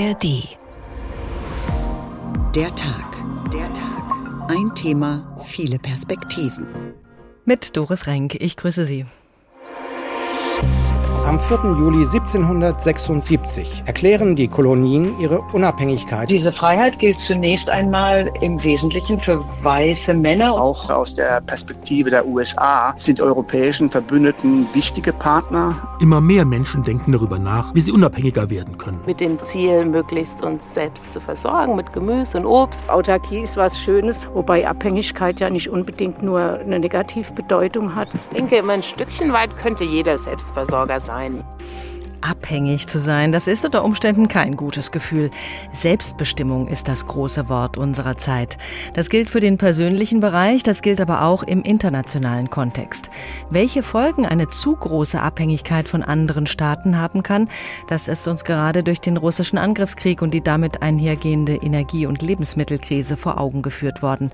ARD. Der Tag. Der Tag. Ein Thema, viele Perspektiven. Mit Doris Renk, ich grüße Sie. Am 4. Juli 1776 erklären die Kolonien ihre Unabhängigkeit. Diese Freiheit gilt zunächst einmal im Wesentlichen für weiße Männer. Auch aus der Perspektive der USA sind europäischen Verbündeten wichtige Partner. Immer mehr Menschen denken darüber nach, wie sie unabhängiger werden können. Mit dem Ziel, möglichst uns selbst zu versorgen mit Gemüse und Obst. Autarkie ist was Schönes, wobei Abhängigkeit ja nicht unbedingt nur eine Negativbedeutung hat. Ich denke, immer ein Stückchen weit könnte jeder Selbstversorger sein sein. Abhängig zu sein, das ist unter Umständen kein gutes Gefühl. Selbstbestimmung ist das große Wort unserer Zeit. Das gilt für den persönlichen Bereich, das gilt aber auch im internationalen Kontext. Welche Folgen eine zu große Abhängigkeit von anderen Staaten haben kann, das ist uns gerade durch den russischen Angriffskrieg und die damit einhergehende Energie- und Lebensmittelkrise vor Augen geführt worden.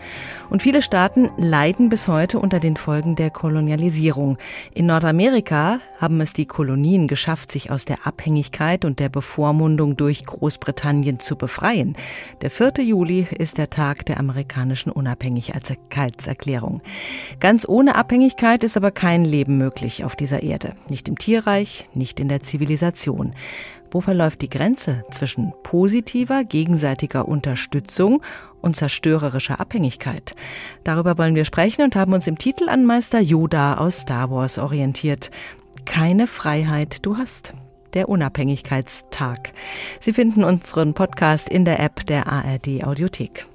Und viele Staaten leiden bis heute unter den Folgen der Kolonialisierung. In Nordamerika haben es die Kolonien geschafft, sich aus der Abhängigkeit und der Bevormundung durch Großbritannien zu befreien. Der 4. Juli ist der Tag der amerikanischen Unabhängigkeitserklärung. Ganz ohne Abhängigkeit ist aber kein Leben möglich auf dieser Erde. Nicht im Tierreich, nicht in der Zivilisation. Wo verläuft die Grenze zwischen positiver, gegenseitiger Unterstützung und zerstörerischer Abhängigkeit? Darüber wollen wir sprechen und haben uns im Titel an Meister Yoda aus Star Wars orientiert keine Freiheit du hast. Der Unabhängigkeitstag. Sie finden unseren Podcast in der App der ARD Audiothek.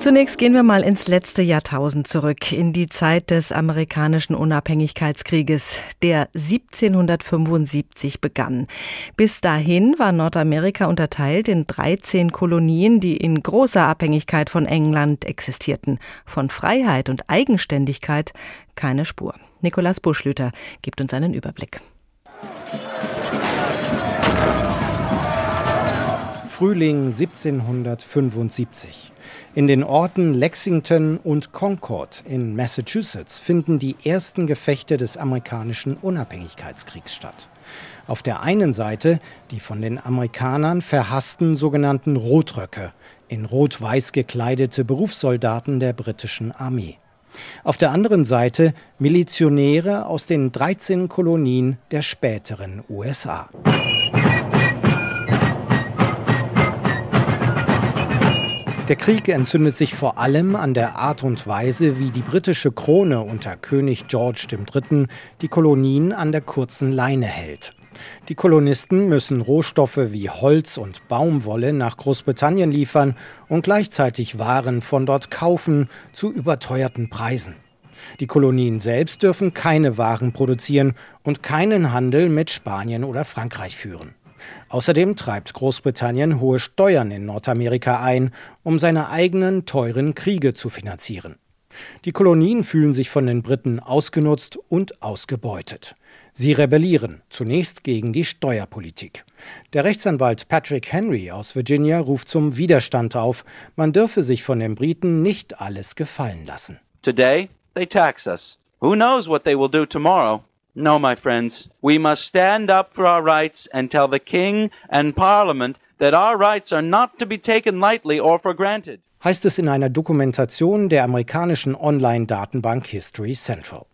Zunächst gehen wir mal ins letzte Jahrtausend zurück, in die Zeit des amerikanischen Unabhängigkeitskrieges, der 1775 begann. Bis dahin war Nordamerika unterteilt in 13 Kolonien, die in großer Abhängigkeit von England existierten. Von Freiheit und Eigenständigkeit keine Spur. Nikolaus Buschlüter gibt uns einen Überblick. Frühling 1775. In den Orten Lexington und Concord in Massachusetts finden die ersten Gefechte des amerikanischen Unabhängigkeitskriegs statt. Auf der einen Seite die von den Amerikanern verhassten sogenannten Rotröcke, in rot-weiß gekleidete Berufssoldaten der britischen Armee. Auf der anderen Seite Milizionäre aus den 13 Kolonien der späteren USA. Der Krieg entzündet sich vor allem an der Art und Weise, wie die britische Krone unter König George III. die Kolonien an der kurzen Leine hält. Die Kolonisten müssen Rohstoffe wie Holz und Baumwolle nach Großbritannien liefern und gleichzeitig Waren von dort kaufen zu überteuerten Preisen. Die Kolonien selbst dürfen keine Waren produzieren und keinen Handel mit Spanien oder Frankreich führen. Außerdem treibt Großbritannien hohe Steuern in Nordamerika ein, um seine eigenen teuren Kriege zu finanzieren. Die Kolonien fühlen sich von den Briten ausgenutzt und ausgebeutet. Sie rebellieren, zunächst gegen die Steuerpolitik. Der Rechtsanwalt Patrick Henry aus Virginia ruft zum Widerstand auf. Man dürfe sich von den Briten nicht alles gefallen lassen. Today they tax us. Who knows what they will do tomorrow? No, my friends, we must stand up for our rights and tell the King and Parliament that our rights are not to be taken lightly or for granted. Heißt es in einer Dokumentation der amerikanischen Online-Datenbank History Central.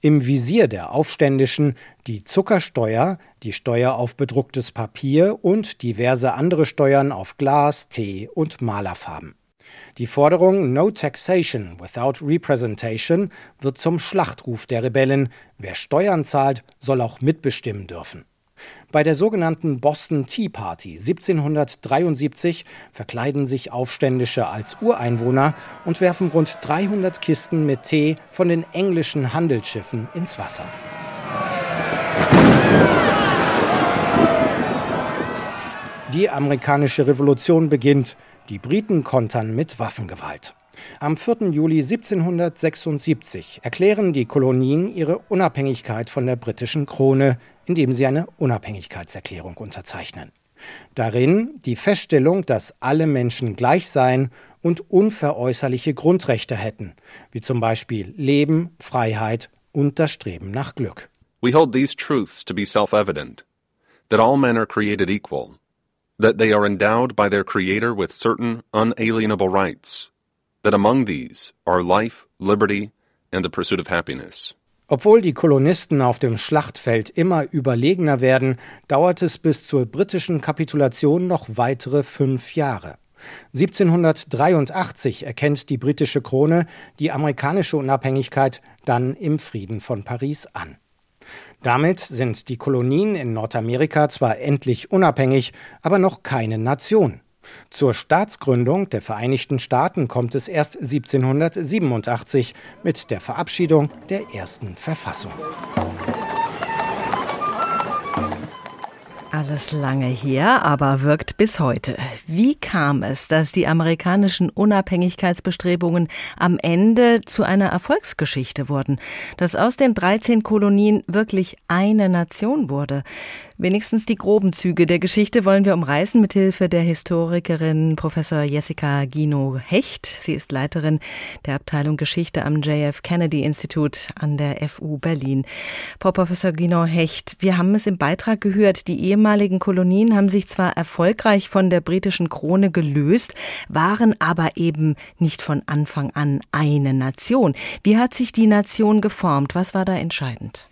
Im Visier der Aufständischen die Zuckersteuer, die Steuer auf bedrucktes Papier und diverse andere Steuern auf Glas, Tee und Malerfarben. Die Forderung No Taxation without Representation wird zum Schlachtruf der Rebellen. Wer Steuern zahlt, soll auch mitbestimmen dürfen. Bei der sogenannten Boston Tea Party 1773 verkleiden sich Aufständische als Ureinwohner und werfen rund 300 Kisten mit Tee von den englischen Handelsschiffen ins Wasser. Die amerikanische Revolution beginnt. Die Briten kontern mit Waffengewalt. Am 4. Juli 1776 erklären die Kolonien ihre Unabhängigkeit von der britischen Krone, indem sie eine Unabhängigkeitserklärung unterzeichnen. Darin die Feststellung, dass alle Menschen gleich seien und unveräußerliche Grundrechte hätten, wie zum Beispiel Leben, Freiheit und das Streben nach Glück. We hold these truths to be self-evident. that all men are created equal, that they are endowed by their Creator with certain unalienable rights, that among these are life, liberty, and the pursuit of happiness. Obwohl die Kolonisten auf dem Schlachtfeld immer überlegener werden, dauert es bis zur britischen Kapitulation noch weitere fünf Jahre. 1783 erkennt die britische Krone die amerikanische Unabhängigkeit dann im Frieden von Paris an. Damit sind die Kolonien in Nordamerika zwar endlich unabhängig, aber noch keine Nation. Zur Staatsgründung der Vereinigten Staaten kommt es erst 1787 mit der Verabschiedung der ersten Verfassung. Alles lange her, aber wirkt bis heute. Wie kam es, dass die amerikanischen Unabhängigkeitsbestrebungen am Ende zu einer Erfolgsgeschichte wurden, dass aus den 13 Kolonien wirklich eine Nation wurde? Wenigstens die groben Züge der Geschichte wollen wir umreißen mit Hilfe der Historikerin Professor Jessica Gino Hecht. Sie ist Leiterin der Abteilung Geschichte am JF Kennedy Institut an der FU Berlin. Frau Professor Gino Hecht, wir haben es im Beitrag gehört, die ehemaligen Kolonien haben sich zwar erfolgreich von der britischen Krone gelöst, waren aber eben nicht von Anfang an eine Nation. Wie hat sich die Nation geformt? Was war da entscheidend?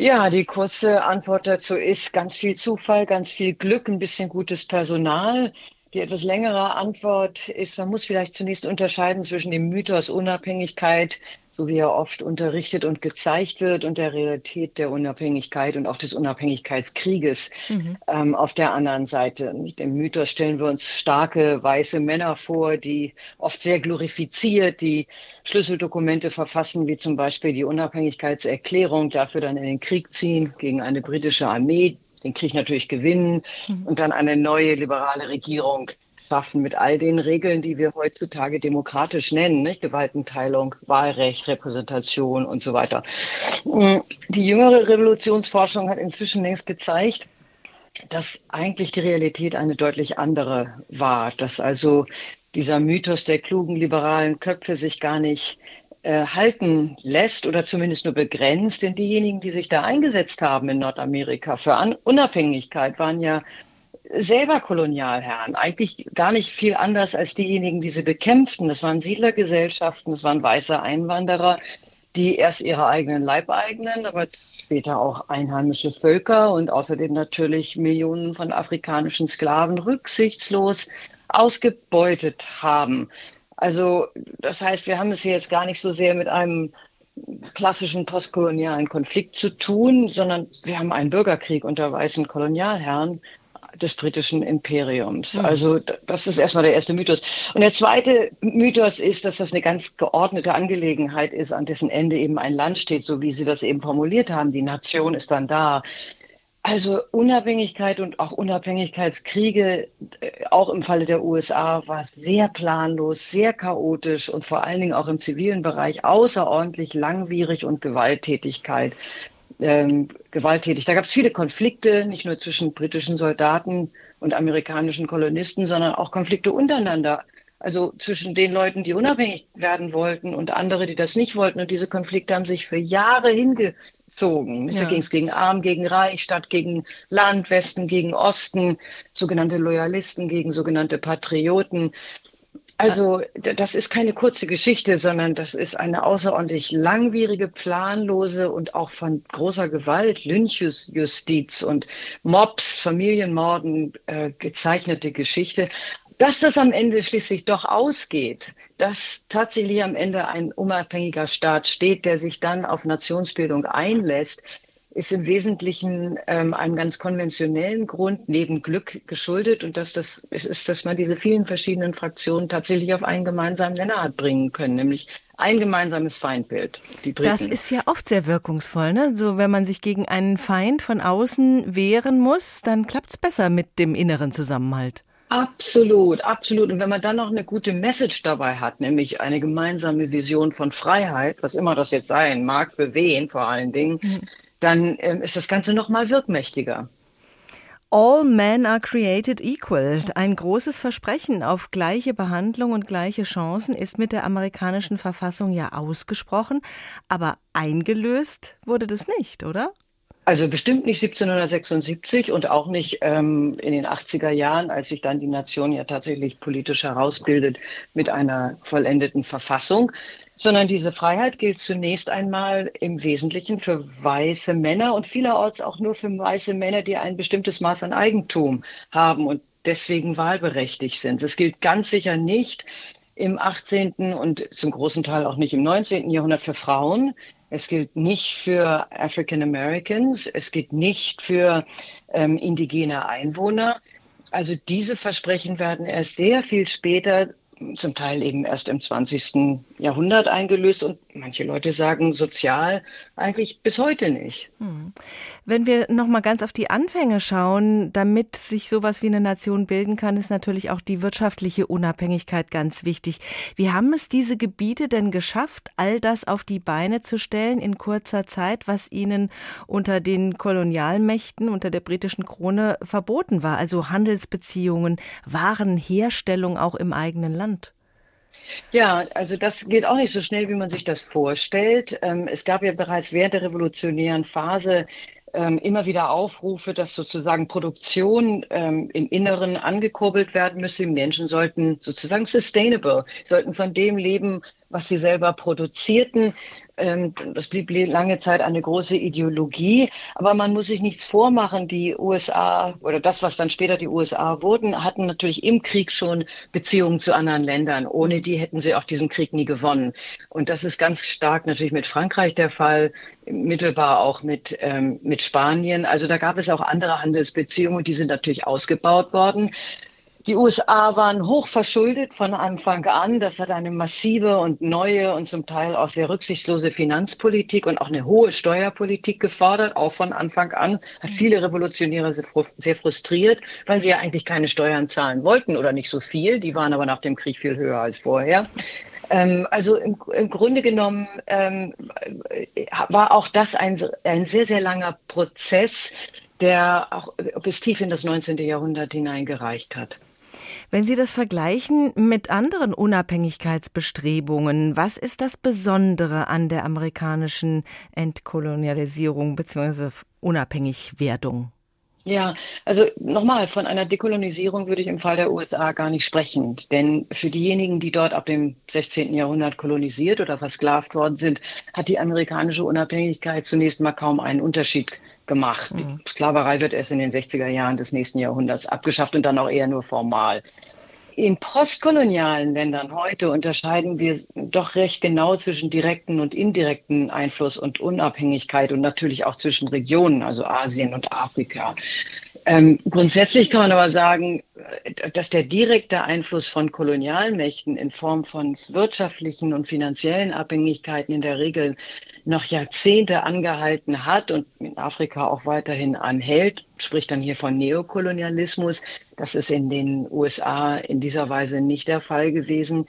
Ja, die kurze Antwort dazu ist ganz viel Zufall, ganz viel Glück, ein bisschen gutes Personal. Die etwas längere Antwort ist, man muss vielleicht zunächst unterscheiden zwischen dem Mythos Unabhängigkeit, so wie er oft unterrichtet und gezeigt wird, und der Realität der Unabhängigkeit und auch des Unabhängigkeitskrieges mhm. ähm, auf der anderen Seite. Nicht? Im Mythos stellen wir uns starke weiße Männer vor, die oft sehr glorifiziert, die Schlüsseldokumente verfassen, wie zum Beispiel die Unabhängigkeitserklärung, dafür dann in den Krieg ziehen gegen eine britische Armee, den Krieg natürlich gewinnen mhm. und dann eine neue liberale Regierung schaffen mit all den Regeln, die wir heutzutage demokratisch nennen, nicht? Gewaltenteilung, Wahlrecht, Repräsentation und so weiter. Mm, die jüngere Revolutionsforschung hat inzwischen längst gezeigt, dass eigentlich die Realität eine deutlich andere war, dass also dieser Mythos der klugen liberalen Köpfe sich gar nicht äh, halten lässt oder zumindest nur begrenzt, denn diejenigen, die sich da eingesetzt haben in Nordamerika für An Unabhängigkeit, waren ja selber Kolonialherren, eigentlich gar nicht viel anders als diejenigen, die sie bekämpften. Das waren Siedlergesellschaften, das waren weiße Einwanderer, die erst ihre eigenen Leibeigenen, aber später auch einheimische Völker und außerdem natürlich Millionen von afrikanischen Sklaven rücksichtslos ausgebeutet haben. Also das heißt, wir haben es hier jetzt gar nicht so sehr mit einem klassischen postkolonialen Konflikt zu tun, sondern wir haben einen Bürgerkrieg unter weißen Kolonialherren des britischen Imperiums. Mhm. Also das ist erstmal der erste Mythos. Und der zweite Mythos ist, dass das eine ganz geordnete Angelegenheit ist, an dessen Ende eben ein Land steht, so wie Sie das eben formuliert haben. Die Nation ist dann da. Also Unabhängigkeit und auch Unabhängigkeitskriege, äh, auch im Falle der USA, war sehr planlos, sehr chaotisch und vor allen Dingen auch im zivilen Bereich außerordentlich langwierig und Gewalttätigkeit ähm, gewalttätig. Da gab es viele Konflikte, nicht nur zwischen britischen Soldaten und amerikanischen Kolonisten, sondern auch Konflikte untereinander. Also zwischen den Leuten, die unabhängig werden wollten und andere, die das nicht wollten. Und diese Konflikte haben sich für Jahre hingezogen. Ja. Da ging es gegen Arm, gegen Reich, Stadt gegen Land, Westen gegen Osten, sogenannte Loyalisten gegen sogenannte Patrioten. Also das ist keine kurze Geschichte, sondern das ist eine außerordentlich langwierige, planlose und auch von großer Gewalt, Lynchjustiz und Mobs, Familienmorden äh, gezeichnete Geschichte. Dass das am Ende schließlich doch ausgeht, dass tatsächlich am Ende ein unabhängiger Staat steht, der sich dann auf Nationsbildung einlässt, ist im Wesentlichen ähm, einem ganz konventionellen Grund neben Glück geschuldet und dass das es ist, dass man diese vielen verschiedenen Fraktionen tatsächlich auf einen gemeinsamen Nenner hat bringen können, nämlich ein gemeinsames Feindbild. Die Briten. Das ist ja oft sehr wirkungsvoll, ne? So wenn man sich gegen einen Feind von außen wehren muss, dann klappt es besser mit dem inneren Zusammenhalt. Absolut, absolut. Und wenn man dann noch eine gute Message dabei hat, nämlich eine gemeinsame Vision von Freiheit, was immer das jetzt sein mag, für wen vor allen Dingen, mhm dann ähm, ist das Ganze noch mal wirkmächtiger. All men are created equal. Ein großes Versprechen auf gleiche Behandlung und gleiche Chancen ist mit der amerikanischen Verfassung ja ausgesprochen, aber eingelöst wurde das nicht, oder? Also bestimmt nicht 1776 und auch nicht ähm, in den 80er Jahren, als sich dann die Nation ja tatsächlich politisch herausbildet mit einer vollendeten Verfassung, sondern diese Freiheit gilt zunächst einmal im Wesentlichen für weiße Männer und vielerorts auch nur für weiße Männer, die ein bestimmtes Maß an Eigentum haben und deswegen wahlberechtigt sind. Es gilt ganz sicher nicht im 18. und zum großen Teil auch nicht im 19. Jahrhundert für Frauen. Es gilt nicht für African Americans. Es gilt nicht für ähm, indigene Einwohner. Also diese Versprechen werden erst sehr viel später zum Teil eben erst im 20. Jahrhundert eingelöst und manche Leute sagen sozial eigentlich bis heute nicht. Hm. Wenn wir noch mal ganz auf die Anfänge schauen, damit sich sowas wie eine Nation bilden kann, ist natürlich auch die wirtschaftliche Unabhängigkeit ganz wichtig. Wie haben es diese Gebiete denn geschafft, all das auf die Beine zu stellen in kurzer Zeit, was ihnen unter den Kolonialmächten, unter der britischen Krone verboten war? Also Handelsbeziehungen, Warenherstellung auch im eigenen Land. Ja, also das geht auch nicht so schnell, wie man sich das vorstellt. Ähm, es gab ja bereits während der revolutionären Phase ähm, immer wieder Aufrufe, dass sozusagen Produktion ähm, im Inneren angekurbelt werden müsse. Menschen sollten sozusagen sustainable, sollten von dem leben, was sie selber produzierten. Ähm, das blieb lange Zeit eine große Ideologie, aber man muss sich nichts vormachen. Die USA oder das, was dann später die USA wurden, hatten natürlich im Krieg schon Beziehungen zu anderen Ländern. Ohne die hätten sie auch diesen Krieg nie gewonnen. Und das ist ganz stark natürlich mit Frankreich der Fall, mittelbar auch mit, ähm, mit Spanien. Also da gab es auch andere Handelsbeziehungen, die sind natürlich ausgebaut worden. Die USA waren hoch verschuldet von Anfang an. Das hat eine massive und neue und zum Teil auch sehr rücksichtslose Finanzpolitik und auch eine hohe Steuerpolitik gefordert, auch von Anfang an. Hat viele Revolutionäre sehr frustriert, weil sie ja eigentlich keine Steuern zahlen wollten oder nicht so viel. Die waren aber nach dem Krieg viel höher als vorher. Ähm, also im, im, Grunde genommen ähm, war auch das ein, ein sehr, sehr langer Prozess, der auch bis tief in das 19. Jahrhundert hineingereicht hat. Wenn Sie das vergleichen mit anderen Unabhängigkeitsbestrebungen, was ist das Besondere an der amerikanischen Entkolonialisierung bzw. Unabhängigwerdung? Ja, also nochmal, von einer Dekolonisierung würde ich im Fall der USA gar nicht sprechen. Denn für diejenigen, die dort ab dem 16. Jahrhundert kolonisiert oder versklavt worden sind, hat die amerikanische Unabhängigkeit zunächst mal kaum einen Unterschied gemacht. Mhm. Die Sklaverei wird erst in den 60er Jahren des nächsten Jahrhunderts abgeschafft und dann auch eher nur formal. In postkolonialen Ländern heute unterscheiden wir doch recht genau zwischen direkten und indirekten Einfluss und Unabhängigkeit und natürlich auch zwischen Regionen, also Asien und Afrika. Ähm, grundsätzlich kann man aber sagen, dass der direkte Einfluss von Kolonialmächten in Form von wirtschaftlichen und finanziellen Abhängigkeiten in der Regel noch Jahrzehnte angehalten hat und in Afrika auch weiterhin anhält, spricht dann hier von Neokolonialismus. Das ist in den USA in dieser Weise nicht der Fall gewesen.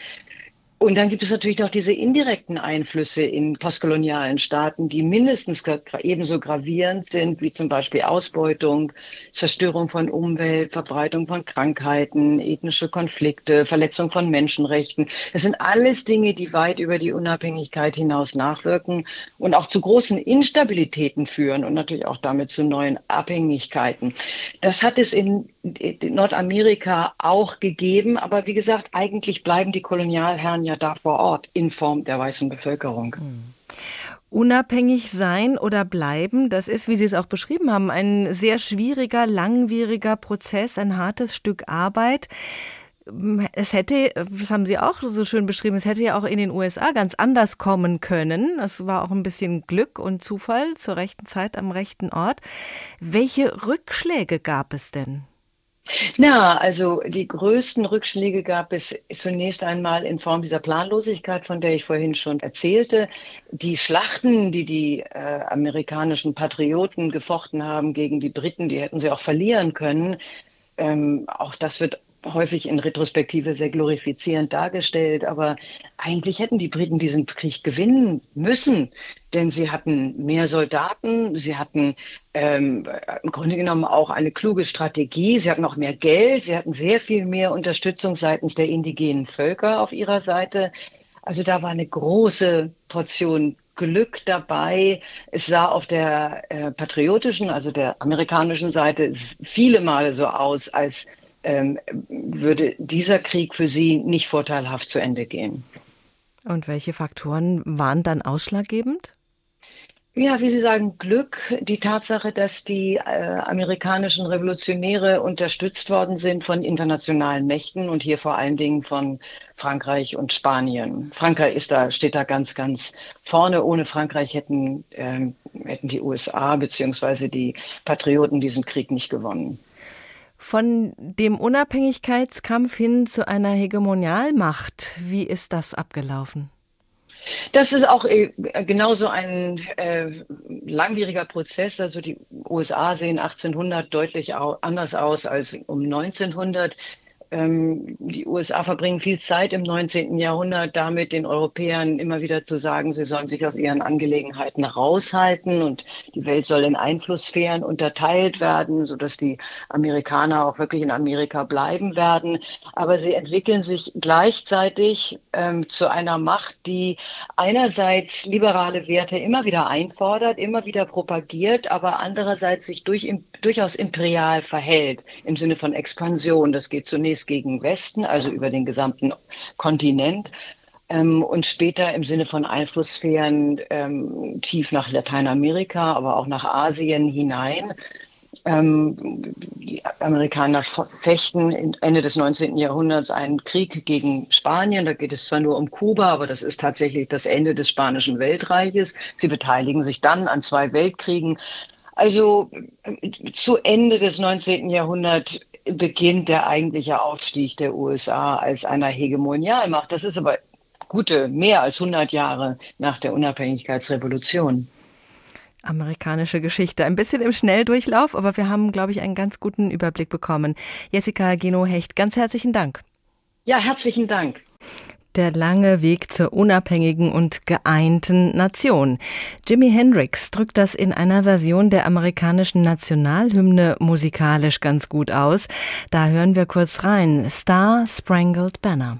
Und dann gibt es natürlich noch diese indirekten Einflüsse in postkolonialen Staaten, die mindestens ebenso gravierend sind, wie zum Beispiel Ausbeutung, Zerstörung von Umwelt, Verbreitung von Krankheiten, ethnische Konflikte, Verletzung von Menschenrechten. Das sind alles Dinge, die weit über die Unabhängigkeit hinaus nachwirken und auch zu großen Instabilitäten führen und natürlich auch damit zu neuen Abhängigkeiten. Das hat es in Nordamerika auch gegeben, aber wie gesagt, eigentlich bleiben die Kolonialherren ja da vor Ort in Form der weißen Bevölkerung. Hm. Unabhängig sein oder bleiben, das ist, wie Sie es auch beschrieben haben, ein sehr schwieriger, langwieriger Prozess, ein hartes Stück Arbeit. Es hätte, das haben Sie auch so schön beschrieben, es hätte ja auch in den USA ganz anders kommen können. Es war auch ein bisschen Glück und Zufall zur rechten Zeit am rechten Ort. Welche Rückschläge gab es denn? Na, also die größten Rückschläge gab es zunächst einmal in Form dieser Planlosigkeit, von der ich vorhin schon erzählte. Die Schlachten, die die äh, amerikanischen Patrioten gefochten haben gegen die Briten, die hätten sie auch verlieren können. Ähm, auch das wird häufig in Retrospektive sehr glorifizierend dargestellt, aber eigentlich hätten die Briten diesen Krieg gewinnen müssen, denn sie hatten mehr Soldaten, sie hatten ähm, im Grunde genommen auch eine kluge Strategie, sie hatten auch mehr Geld, sie hatten sehr viel mehr Unterstützung seitens der indigenen Völker auf ihrer Seite. Also da war eine große Portion Glück dabei. Es sah auf der äh, patriotischen, also der amerikanischen Seite viele Male so aus, als ähm, würde dieser Krieg für sie nicht vorteilhaft zu Ende gehen. Und welche Faktoren waren dann ausschlaggebend? Ja, wie Sie sagen, Glück, die Tatsache, dass die äh, amerikanischen Revolutionäre unterstützt worden sind von internationalen Mächten und hier vor allen Dingen von Frankreich und Spanien. Frankreich ist da, steht da ganz, ganz vorne. Ohne Frankreich hätten, äh, hätten die USA bzw. die Patrioten diesen Krieg nicht gewonnen. Von dem Unabhängigkeitskampf hin zu einer Hegemonialmacht, wie ist das abgelaufen? Das ist auch äh, genauso ein äh, langwieriger Prozess. Also die USA sehen 1800 deutlich anders aus als um 1900. Ähm, die USA verbringen viel Zeit im 19. Jahrhundert damit, den Europäern immer wieder zu sagen, sie sollen sich aus ihren Angelegenheiten raushalten und die Welt soll in Einflusssphären unterteilt werden, sodass die Amerikaner auch wirklich in Amerika bleiben werden. Aber sie entwickeln sich gleichzeitig ähm, zu einer Macht, die einerseits liberale Werte immer wieder einfordert, immer wieder propagiert, aber andererseits sich durch, durchaus imperial verhält im Sinne von Expansion. Das geht zunächst West gegen Westen, also über den gesamten Kontinent. Ähm, und später im Sinne von Einflusssphären ähm, tief nach Lateinamerika, aber auch nach Asien hinein. Ähm, die Amerikaner fechten Ende des 19. Jahrhunderts einen Krieg gegen Spanien. Da geht es zwar nur um Kuba, aber das ist tatsächlich das Ende des Spanischen Weltreiches. Sie beteiligen sich dann an zwei Weltkriegen. Also äh, zu Ende des 19. Jahrhunderts beginnt der eigentliche Aufstieg der USA als einer Hegemonialmacht. Das ist aber gute, mehr als 100 Jahre nach der Unabhängigkeitsrevolution. Amerikanische Geschichte. Ein bisschen im Schnelldurchlauf, aber wir haben, glaube ich, einen ganz guten Überblick bekommen. Jessica Geno-Hecht, ganz herzlichen Dank. Ja, herzlichen Dank der lange Weg zur unabhängigen und geeinten Nation. Jimi Hendrix drückt das in einer Version der amerikanischen Nationalhymne musikalisch ganz gut aus. Da hören wir kurz rein. Star Sprangled Banner.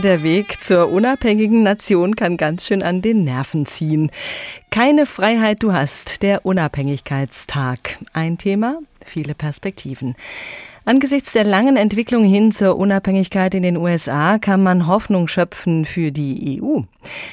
Der Weg zur unabhängigen Nation kann ganz schön an den Nerven ziehen. Keine Freiheit du hast, der Unabhängigkeitstag. Ein Thema, viele Perspektiven. Angesichts der langen Entwicklung hin zur Unabhängigkeit in den USA kann man Hoffnung schöpfen für die EU.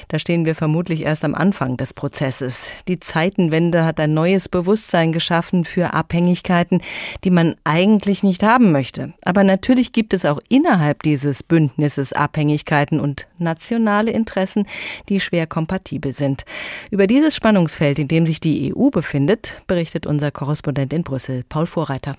Da stehen wir vermutlich erst am Anfang des Prozesses. Die Zeitenwende hat ein neues Bewusstsein geschaffen für Abhängigkeiten, die man eigentlich nicht haben möchte. Aber natürlich gibt es auch innerhalb dieses Bündnisses Abhängigkeiten und nationale Interessen, die schwer kompatibel sind. Über dieses Spannungsfeld, in dem sich die EU befindet, berichtet unser Korrespondent in Brüssel, Paul Vorreiter.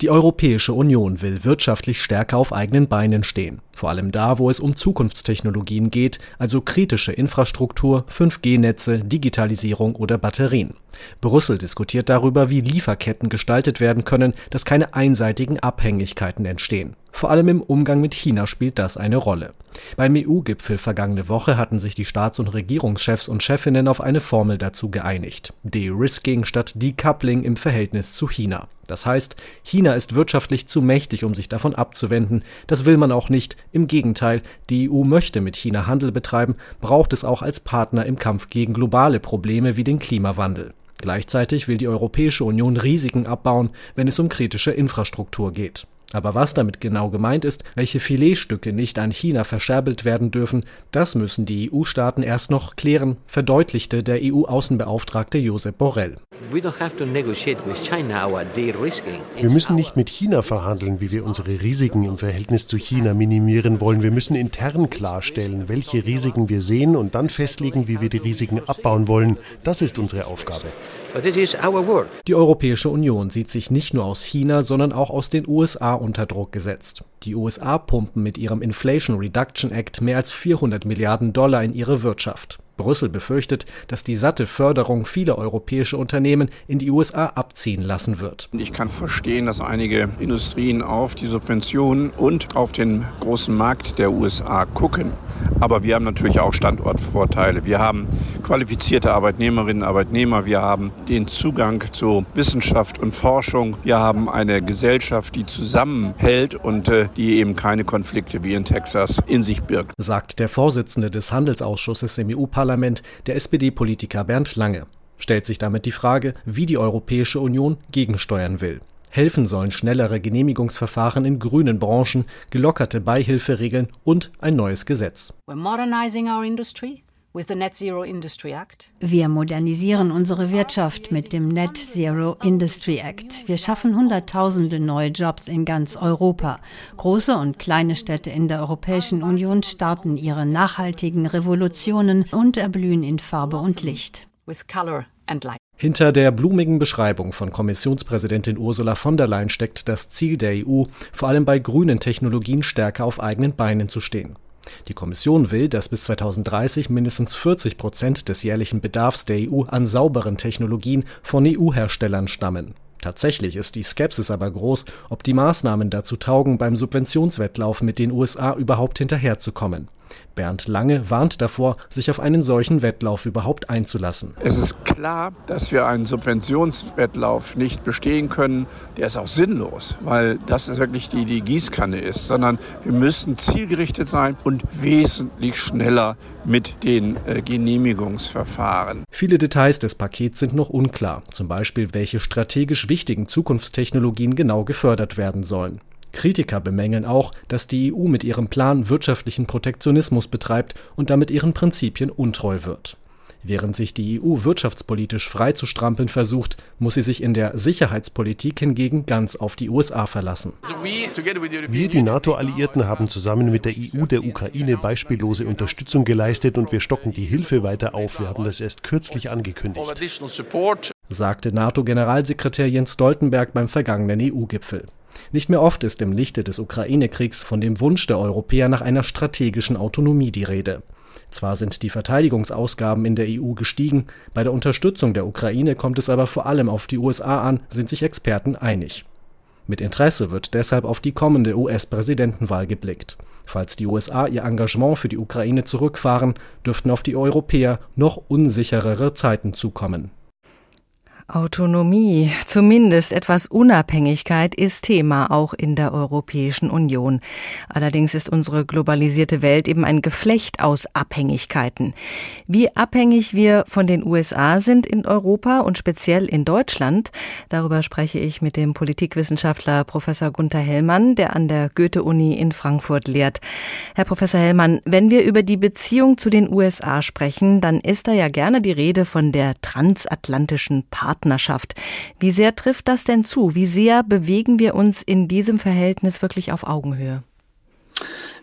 Die Europäische Union will wirtschaftlich stärker auf eigenen Beinen stehen, vor allem da, wo es um Zukunftstechnologien geht, also kritische Infrastruktur, 5G-Netze, Digitalisierung oder Batterien. Brüssel diskutiert darüber, wie Lieferketten gestaltet werden können, dass keine einseitigen Abhängigkeiten entstehen. Vor allem im Umgang mit China spielt das eine Rolle. Beim EU-Gipfel vergangene Woche hatten sich die Staats- und Regierungschefs und Chefinnen auf eine Formel dazu geeinigt. De-Risking statt Decoupling im Verhältnis zu China. Das heißt, China ist wirtschaftlich zu mächtig, um sich davon abzuwenden. Das will man auch nicht. Im Gegenteil, die EU möchte mit China Handel betreiben, braucht es auch als Partner im Kampf gegen globale Probleme wie den Klimawandel. Gleichzeitig will die Europäische Union Risiken abbauen, wenn es um kritische Infrastruktur geht. Aber was damit genau gemeint ist, welche Filetstücke nicht an China verscherbelt werden dürfen, das müssen die EU-Staaten erst noch klären, verdeutlichte der EU-Außenbeauftragte Josep Borrell. Wir müssen nicht mit China verhandeln, wie wir unsere Risiken im Verhältnis zu China minimieren wollen. Wir müssen intern klarstellen, welche Risiken wir sehen und dann festlegen, wie wir die Risiken abbauen wollen. Das ist unsere Aufgabe. Die Europäische Union sieht sich nicht nur aus China, sondern auch aus den USA unter Druck gesetzt. Die USA pumpen mit ihrem Inflation Reduction Act mehr als 400 Milliarden Dollar in ihre Wirtschaft. Brüssel befürchtet, dass die satte Förderung viele europäische Unternehmen in die USA abziehen lassen wird. Ich kann verstehen, dass einige Industrien auf die Subventionen und auf den großen Markt der USA gucken. Aber wir haben natürlich auch Standortvorteile. Wir haben qualifizierte Arbeitnehmerinnen und Arbeitnehmer. Wir haben den Zugang zu Wissenschaft und Forschung. Wir haben eine Gesellschaft, die zusammenhält und äh, die eben keine Konflikte wie in Texas in sich birgt. Sagt der Vorsitzende des Handelsausschusses im EU-Parlament Parlament, der SPD-Politiker Bernd Lange. Stellt sich damit die Frage, wie die Europäische Union gegensteuern will. Helfen sollen schnellere Genehmigungsverfahren in grünen Branchen, gelockerte Beihilferegeln und ein neues Gesetz. We're modernizing our industry. Wir modernisieren unsere Wirtschaft mit dem Net Zero Industry Act. Wir schaffen Hunderttausende neue Jobs in ganz Europa. Große und kleine Städte in der Europäischen Union starten ihre nachhaltigen Revolutionen und erblühen in Farbe und Licht. Hinter der blumigen Beschreibung von Kommissionspräsidentin Ursula von der Leyen steckt das Ziel der EU, vor allem bei grünen Technologien stärker auf eigenen Beinen zu stehen. Die Kommission will, dass bis 2030 mindestens 40 Prozent des jährlichen Bedarfs der EU an sauberen Technologien von EU-Herstellern stammen. Tatsächlich ist die Skepsis aber groß, ob die Maßnahmen dazu taugen, beim Subventionswettlauf mit den USA überhaupt hinterherzukommen. Bernd Lange warnt davor, sich auf einen solchen Wettlauf überhaupt einzulassen. Es ist klar, dass wir einen Subventionswettlauf nicht bestehen können. Der ist auch sinnlos, weil das wirklich die, die Gießkanne ist, sondern wir müssen zielgerichtet sein und wesentlich schneller mit den äh, Genehmigungsverfahren. Viele Details des Pakets sind noch unklar, zum Beispiel welche strategisch wichtigen Zukunftstechnologien genau gefördert werden sollen. Kritiker bemängeln auch, dass die EU mit ihrem Plan wirtschaftlichen Protektionismus betreibt und damit ihren Prinzipien untreu wird. Während sich die EU wirtschaftspolitisch freizustrampeln versucht, muss sie sich in der Sicherheitspolitik hingegen ganz auf die USA verlassen. Wir, die NATO-Alliierten, haben zusammen mit der EU der Ukraine beispiellose Unterstützung geleistet und wir stocken die Hilfe weiter auf. Wir haben das erst kürzlich angekündigt, sagte NATO-Generalsekretär Jens Stoltenberg beim vergangenen EU-Gipfel. Nicht mehr oft ist im Lichte des Ukraine-Kriegs von dem Wunsch der Europäer nach einer strategischen Autonomie die Rede. Zwar sind die Verteidigungsausgaben in der EU gestiegen, bei der Unterstützung der Ukraine kommt es aber vor allem auf die USA an, sind sich Experten einig. Mit Interesse wird deshalb auf die kommende US-Präsidentenwahl geblickt. Falls die USA ihr Engagement für die Ukraine zurückfahren, dürften auf die Europäer noch unsicherere Zeiten zukommen. Autonomie, zumindest etwas Unabhängigkeit ist Thema auch in der Europäischen Union. Allerdings ist unsere globalisierte Welt eben ein Geflecht aus Abhängigkeiten. Wie abhängig wir von den USA sind in Europa und speziell in Deutschland, darüber spreche ich mit dem Politikwissenschaftler Professor Gunther Hellmann, der an der Goethe-Uni in Frankfurt lehrt. Herr Professor Hellmann, wenn wir über die Beziehung zu den USA sprechen, dann ist da ja gerne die Rede von der transatlantischen Partnerschaft. Partnerschaft. Wie sehr trifft das denn zu? Wie sehr bewegen wir uns in diesem Verhältnis wirklich auf Augenhöhe?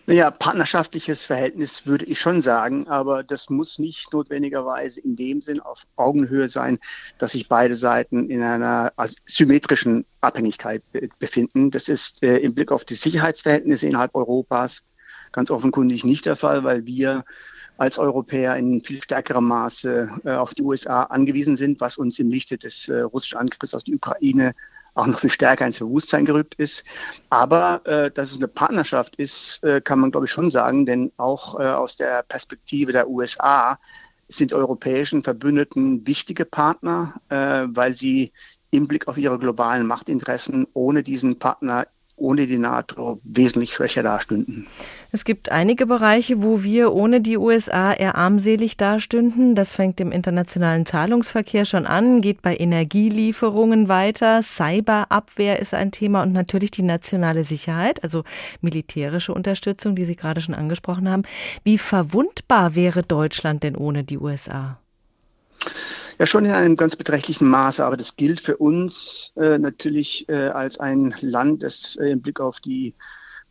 Naja, partnerschaftliches Verhältnis würde ich schon sagen, aber das muss nicht notwendigerweise in dem Sinn auf Augenhöhe sein, dass sich beide Seiten in einer symmetrischen Abhängigkeit befinden. Das ist äh, im Blick auf die Sicherheitsverhältnisse innerhalb Europas ganz offenkundig nicht der Fall, weil wir als Europäer in viel stärkerem Maße äh, auf die USA angewiesen sind, was uns im Lichte des äh, russischen Angriffs auf die Ukraine auch noch viel stärker ins Bewusstsein gerückt ist. Aber äh, dass es eine Partnerschaft ist, äh, kann man, glaube ich, schon sagen, denn auch äh, aus der Perspektive der USA sind europäischen Verbündeten wichtige Partner, äh, weil sie im Blick auf ihre globalen Machtinteressen ohne diesen Partner ohne die NATO wesentlich schwächer dastünden. Es gibt einige Bereiche, wo wir ohne die USA eher armselig dastünden. Das fängt im internationalen Zahlungsverkehr schon an, geht bei Energielieferungen weiter. Cyberabwehr ist ein Thema und natürlich die nationale Sicherheit, also militärische Unterstützung, die Sie gerade schon angesprochen haben. Wie verwundbar wäre Deutschland denn ohne die USA? Ja, schon in einem ganz beträchtlichen Maße, aber das gilt für uns äh, natürlich äh, als ein Land, das äh, im Blick auf die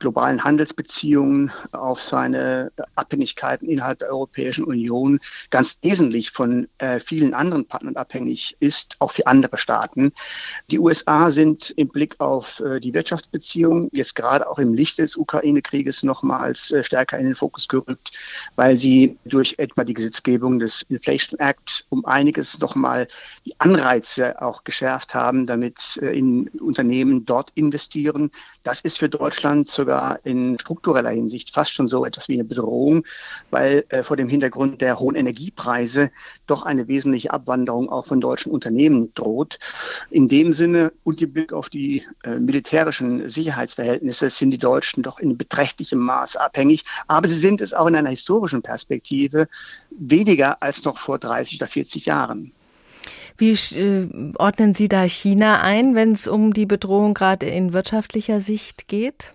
globalen Handelsbeziehungen, auf seine Abhängigkeiten innerhalb der Europäischen Union ganz wesentlich von äh, vielen anderen Partnern abhängig ist, auch für andere Staaten. Die USA sind im Blick auf äh, die Wirtschaftsbeziehungen jetzt gerade auch im Licht des Ukraine-Krieges nochmals äh, stärker in den Fokus gerückt, weil sie durch etwa die Gesetzgebung des Inflation Act um einiges nochmal die Anreize auch geschärft haben, damit äh, in Unternehmen dort investieren. Das ist für Deutschland sogar in struktureller Hinsicht fast schon so etwas wie eine Bedrohung, weil äh, vor dem Hintergrund der hohen Energiepreise doch eine wesentliche Abwanderung auch von deutschen Unternehmen droht. In dem Sinne und im Blick auf die äh, militärischen Sicherheitsverhältnisse sind die Deutschen doch in beträchtlichem Maß abhängig. Aber sie sind es auch in einer historischen Perspektive weniger als noch vor 30 oder 40 Jahren. Wie äh, ordnen Sie da China ein, wenn es um die Bedrohung gerade in wirtschaftlicher Sicht geht?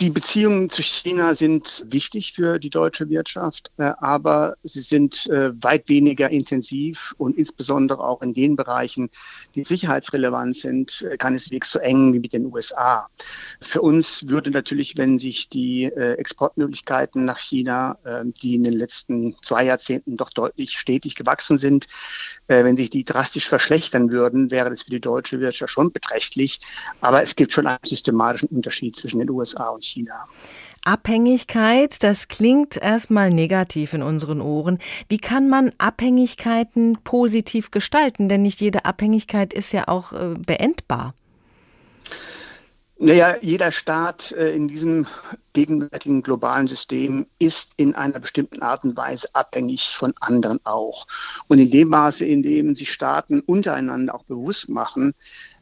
Die Beziehungen zu China sind wichtig für die deutsche Wirtschaft, äh, aber sie sind äh, weit weniger intensiv und insbesondere auch in den Bereichen, die sicherheitsrelevant sind, äh, keineswegs so eng wie mit den USA. Für uns würde natürlich, wenn sich die Exportmöglichkeiten nach China, die in den letzten zwei Jahrzehnten doch deutlich stetig gewachsen sind, wenn sich die drastisch verschlechtern würden, wäre das für die deutsche Wirtschaft schon beträchtlich. Aber es gibt schon einen systematischen Unterschied zwischen den USA und China. Abhängigkeit, das klingt erstmal negativ in unseren Ohren. Wie kann man Abhängigkeiten positiv gestalten? Denn nicht jede Abhängigkeit ist ja auch äh, beendbar. Naja, jeder Staat äh, in diesem gegenwärtigen globalen System ist in einer bestimmten Art und Weise abhängig von anderen auch. Und in dem Maße, in dem sich Staaten untereinander auch bewusst machen,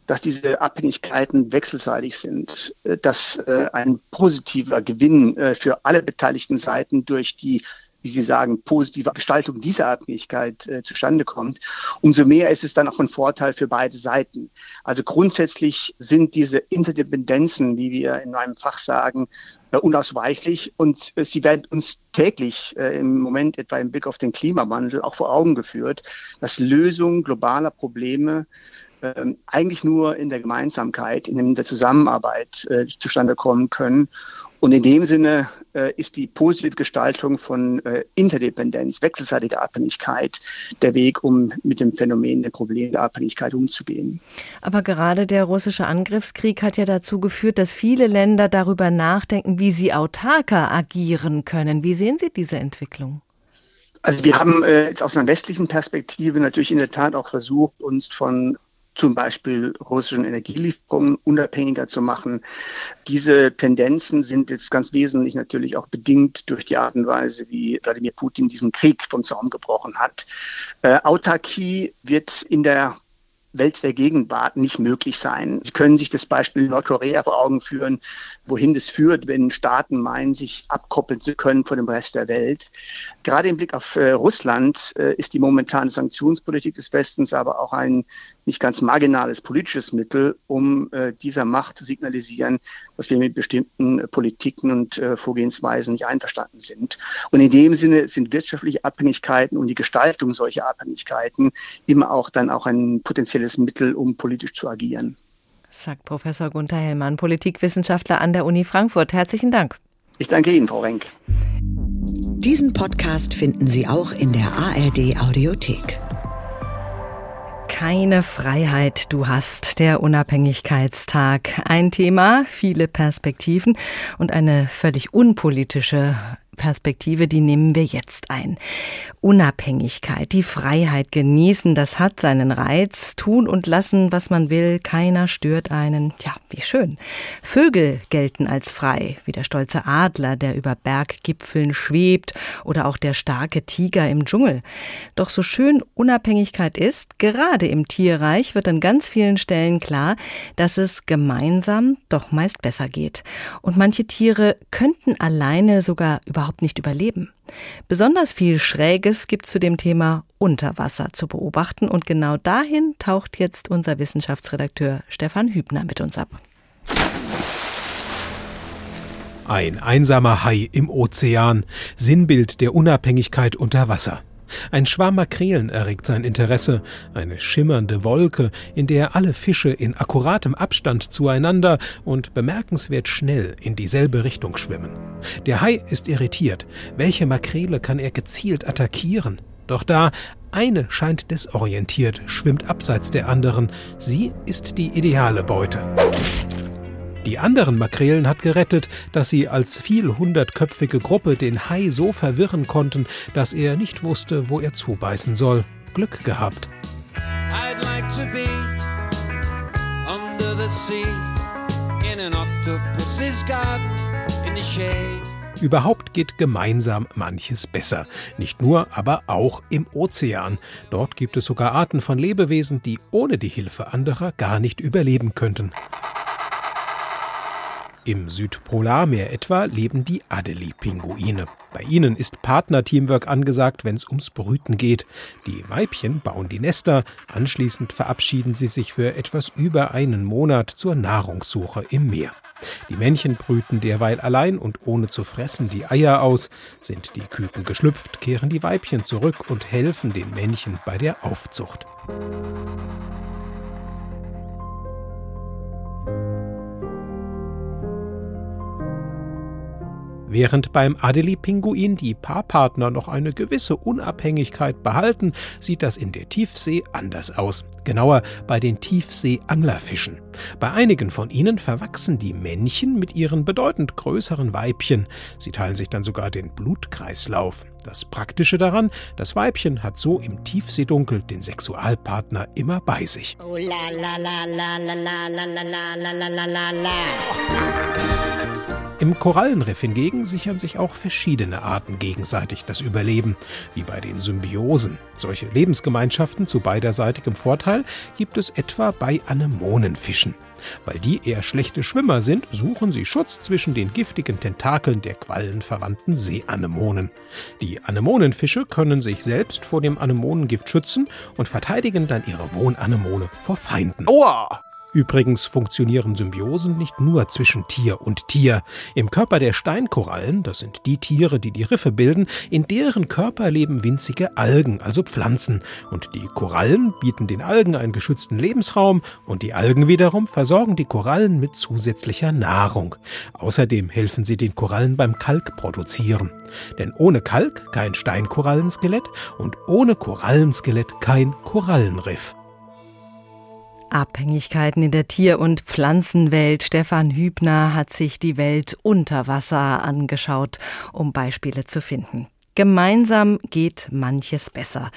dass diese Abhängigkeiten wechselseitig sind, äh, dass äh, ein positiver Gewinn äh, für alle beteiligten Seiten durch die wie Sie sagen, positive Gestaltung dieser Abhängigkeit zustande kommt, umso mehr ist es dann auch ein Vorteil für beide Seiten. Also grundsätzlich sind diese Interdependenzen, wie wir in meinem Fach sagen, unausweichlich und sie werden uns täglich im Moment etwa im Blick auf den Klimawandel auch vor Augen geführt, dass Lösungen globaler Probleme ähm, eigentlich nur in der Gemeinsamkeit, in der Zusammenarbeit äh, zustande kommen können. Und in dem Sinne äh, ist die positive Gestaltung von äh, Interdependenz, wechselseitiger Abhängigkeit der Weg, um mit dem Phänomen der Problem der Abhängigkeit umzugehen. Aber gerade der russische Angriffskrieg hat ja dazu geführt, dass viele Länder darüber nachdenken, wie sie autarker agieren können. Wie sehen Sie diese Entwicklung? Also wir haben äh, jetzt aus einer westlichen Perspektive natürlich in der Tat auch versucht, uns von zum Beispiel russischen Energielieferungen unabhängiger zu machen. Diese Tendenzen sind jetzt ganz wesentlich natürlich auch bedingt durch die Art und Weise, wie Wladimir Putin diesen Krieg vom Zaum gebrochen hat. Äh, Autarkie wird in der Welt der Gegenwart nicht möglich sein. Sie können sich das Beispiel Nordkorea vor Augen führen, wohin das führt, wenn Staaten meinen, sich abkoppeln zu können von dem Rest der Welt. Gerade im Blick auf äh, Russland äh, ist die momentane Sanktionspolitik des Westens aber auch ein nicht ganz marginales politisches Mittel, um äh, dieser Macht zu signalisieren, dass wir mit bestimmten äh, Politiken und äh, Vorgehensweisen nicht einverstanden sind. Und in dem Sinne sind wirtschaftliche Abhängigkeiten und die Gestaltung solcher Abhängigkeiten immer auch dann auch ein potenzielles Mittel, um politisch zu agieren. Sagt Professor Gunther Hellmann, Politikwissenschaftler an der Uni Frankfurt. Herzlichen Dank. Ich danke Ihnen, Frau Renk. Diesen Podcast finden Sie auch in der ARD Audiothek keine Freiheit du hast, der Unabhängigkeitstag. Ein Thema, viele Perspektiven und eine völlig unpolitische Perspektive, die nehmen wir jetzt ein. Unabhängigkeit, die Freiheit genießen, das hat seinen Reiz. Tun und lassen, was man will, keiner stört einen. Tja, wie schön. Vögel gelten als frei, wie der stolze Adler, der über Berggipfeln schwebt, oder auch der starke Tiger im Dschungel. Doch so schön Unabhängigkeit ist, gerade im Tierreich wird an ganz vielen Stellen klar, dass es gemeinsam doch meist besser geht. Und manche Tiere könnten alleine sogar über überhaupt nicht überleben. Besonders viel Schräges gibt zu dem Thema Unterwasser zu beobachten und genau dahin taucht jetzt unser Wissenschaftsredakteur Stefan Hübner mit uns ab. Ein einsamer Hai im Ozean, Sinnbild der Unabhängigkeit unter Wasser. Ein Schwarm Makrelen erregt sein Interesse, eine schimmernde Wolke, in der alle Fische in akkuratem Abstand zueinander und bemerkenswert schnell in dieselbe Richtung schwimmen. Der Hai ist irritiert. Welche Makrele kann er gezielt attackieren? Doch da eine scheint desorientiert, schwimmt abseits der anderen. Sie ist die ideale Beute. Die anderen Makrelen hat gerettet, dass sie als vielhundertköpfige Gruppe den Hai so verwirren konnten, dass er nicht wusste, wo er zubeißen soll. Glück gehabt. I'd like to be under the sea in an octopus's garden in the shade. Überhaupt geht gemeinsam manches besser. Nicht nur, aber auch im Ozean. Dort gibt es sogar Arten von Lebewesen, die ohne die Hilfe anderer gar nicht überleben könnten. Im Südpolarmeer etwa leben die Adelie-Pinguine. Bei ihnen ist Partner-Teamwork angesagt, wenn es ums Brüten geht. Die Weibchen bauen die Nester, anschließend verabschieden sie sich für etwas über einen Monat zur Nahrungssuche im Meer. Die Männchen brüten derweil allein und ohne zu fressen die Eier aus. Sind die Küken geschlüpft, kehren die Weibchen zurück und helfen den Männchen bei der Aufzucht. Während beim Adelie-Pinguin die Paarpartner noch eine gewisse Unabhängigkeit behalten, sieht das in der Tiefsee anders aus. Genauer bei den Tiefsee-Anglerfischen. Bei einigen von ihnen verwachsen die Männchen mit ihren bedeutend größeren Weibchen. Sie teilen sich dann sogar den Blutkreislauf. Das Praktische daran, das Weibchen hat so im Tiefseedunkel den Sexualpartner immer bei sich. Oh la la la la la la la la la la la. Im Korallenriff hingegen sichern sich auch verschiedene Arten gegenseitig das Überleben, wie bei den Symbiosen. Solche Lebensgemeinschaften zu beiderseitigem Vorteil gibt es etwa bei Anemonenfischen. Weil die eher schlechte Schwimmer sind, suchen sie Schutz zwischen den giftigen Tentakeln der quallenverwandten Seeanemonen. Die Anemonenfische können sich selbst vor dem Anemonengift schützen und verteidigen dann ihre Wohnanemone vor Feinden. Aua! Übrigens funktionieren Symbiosen nicht nur zwischen Tier und Tier. Im Körper der Steinkorallen, das sind die Tiere, die die Riffe bilden, in deren Körper leben winzige Algen, also Pflanzen. Und die Korallen bieten den Algen einen geschützten Lebensraum und die Algen wiederum versorgen die Korallen mit zusätzlicher Nahrung. Außerdem helfen sie den Korallen beim Kalkproduzieren. Denn ohne Kalk kein Steinkorallenskelett und ohne Korallenskelett kein Korallenriff. Abhängigkeiten in der Tier- und Pflanzenwelt. Stefan Hübner hat sich die Welt unter Wasser angeschaut, um Beispiele zu finden. Gemeinsam geht manches besser.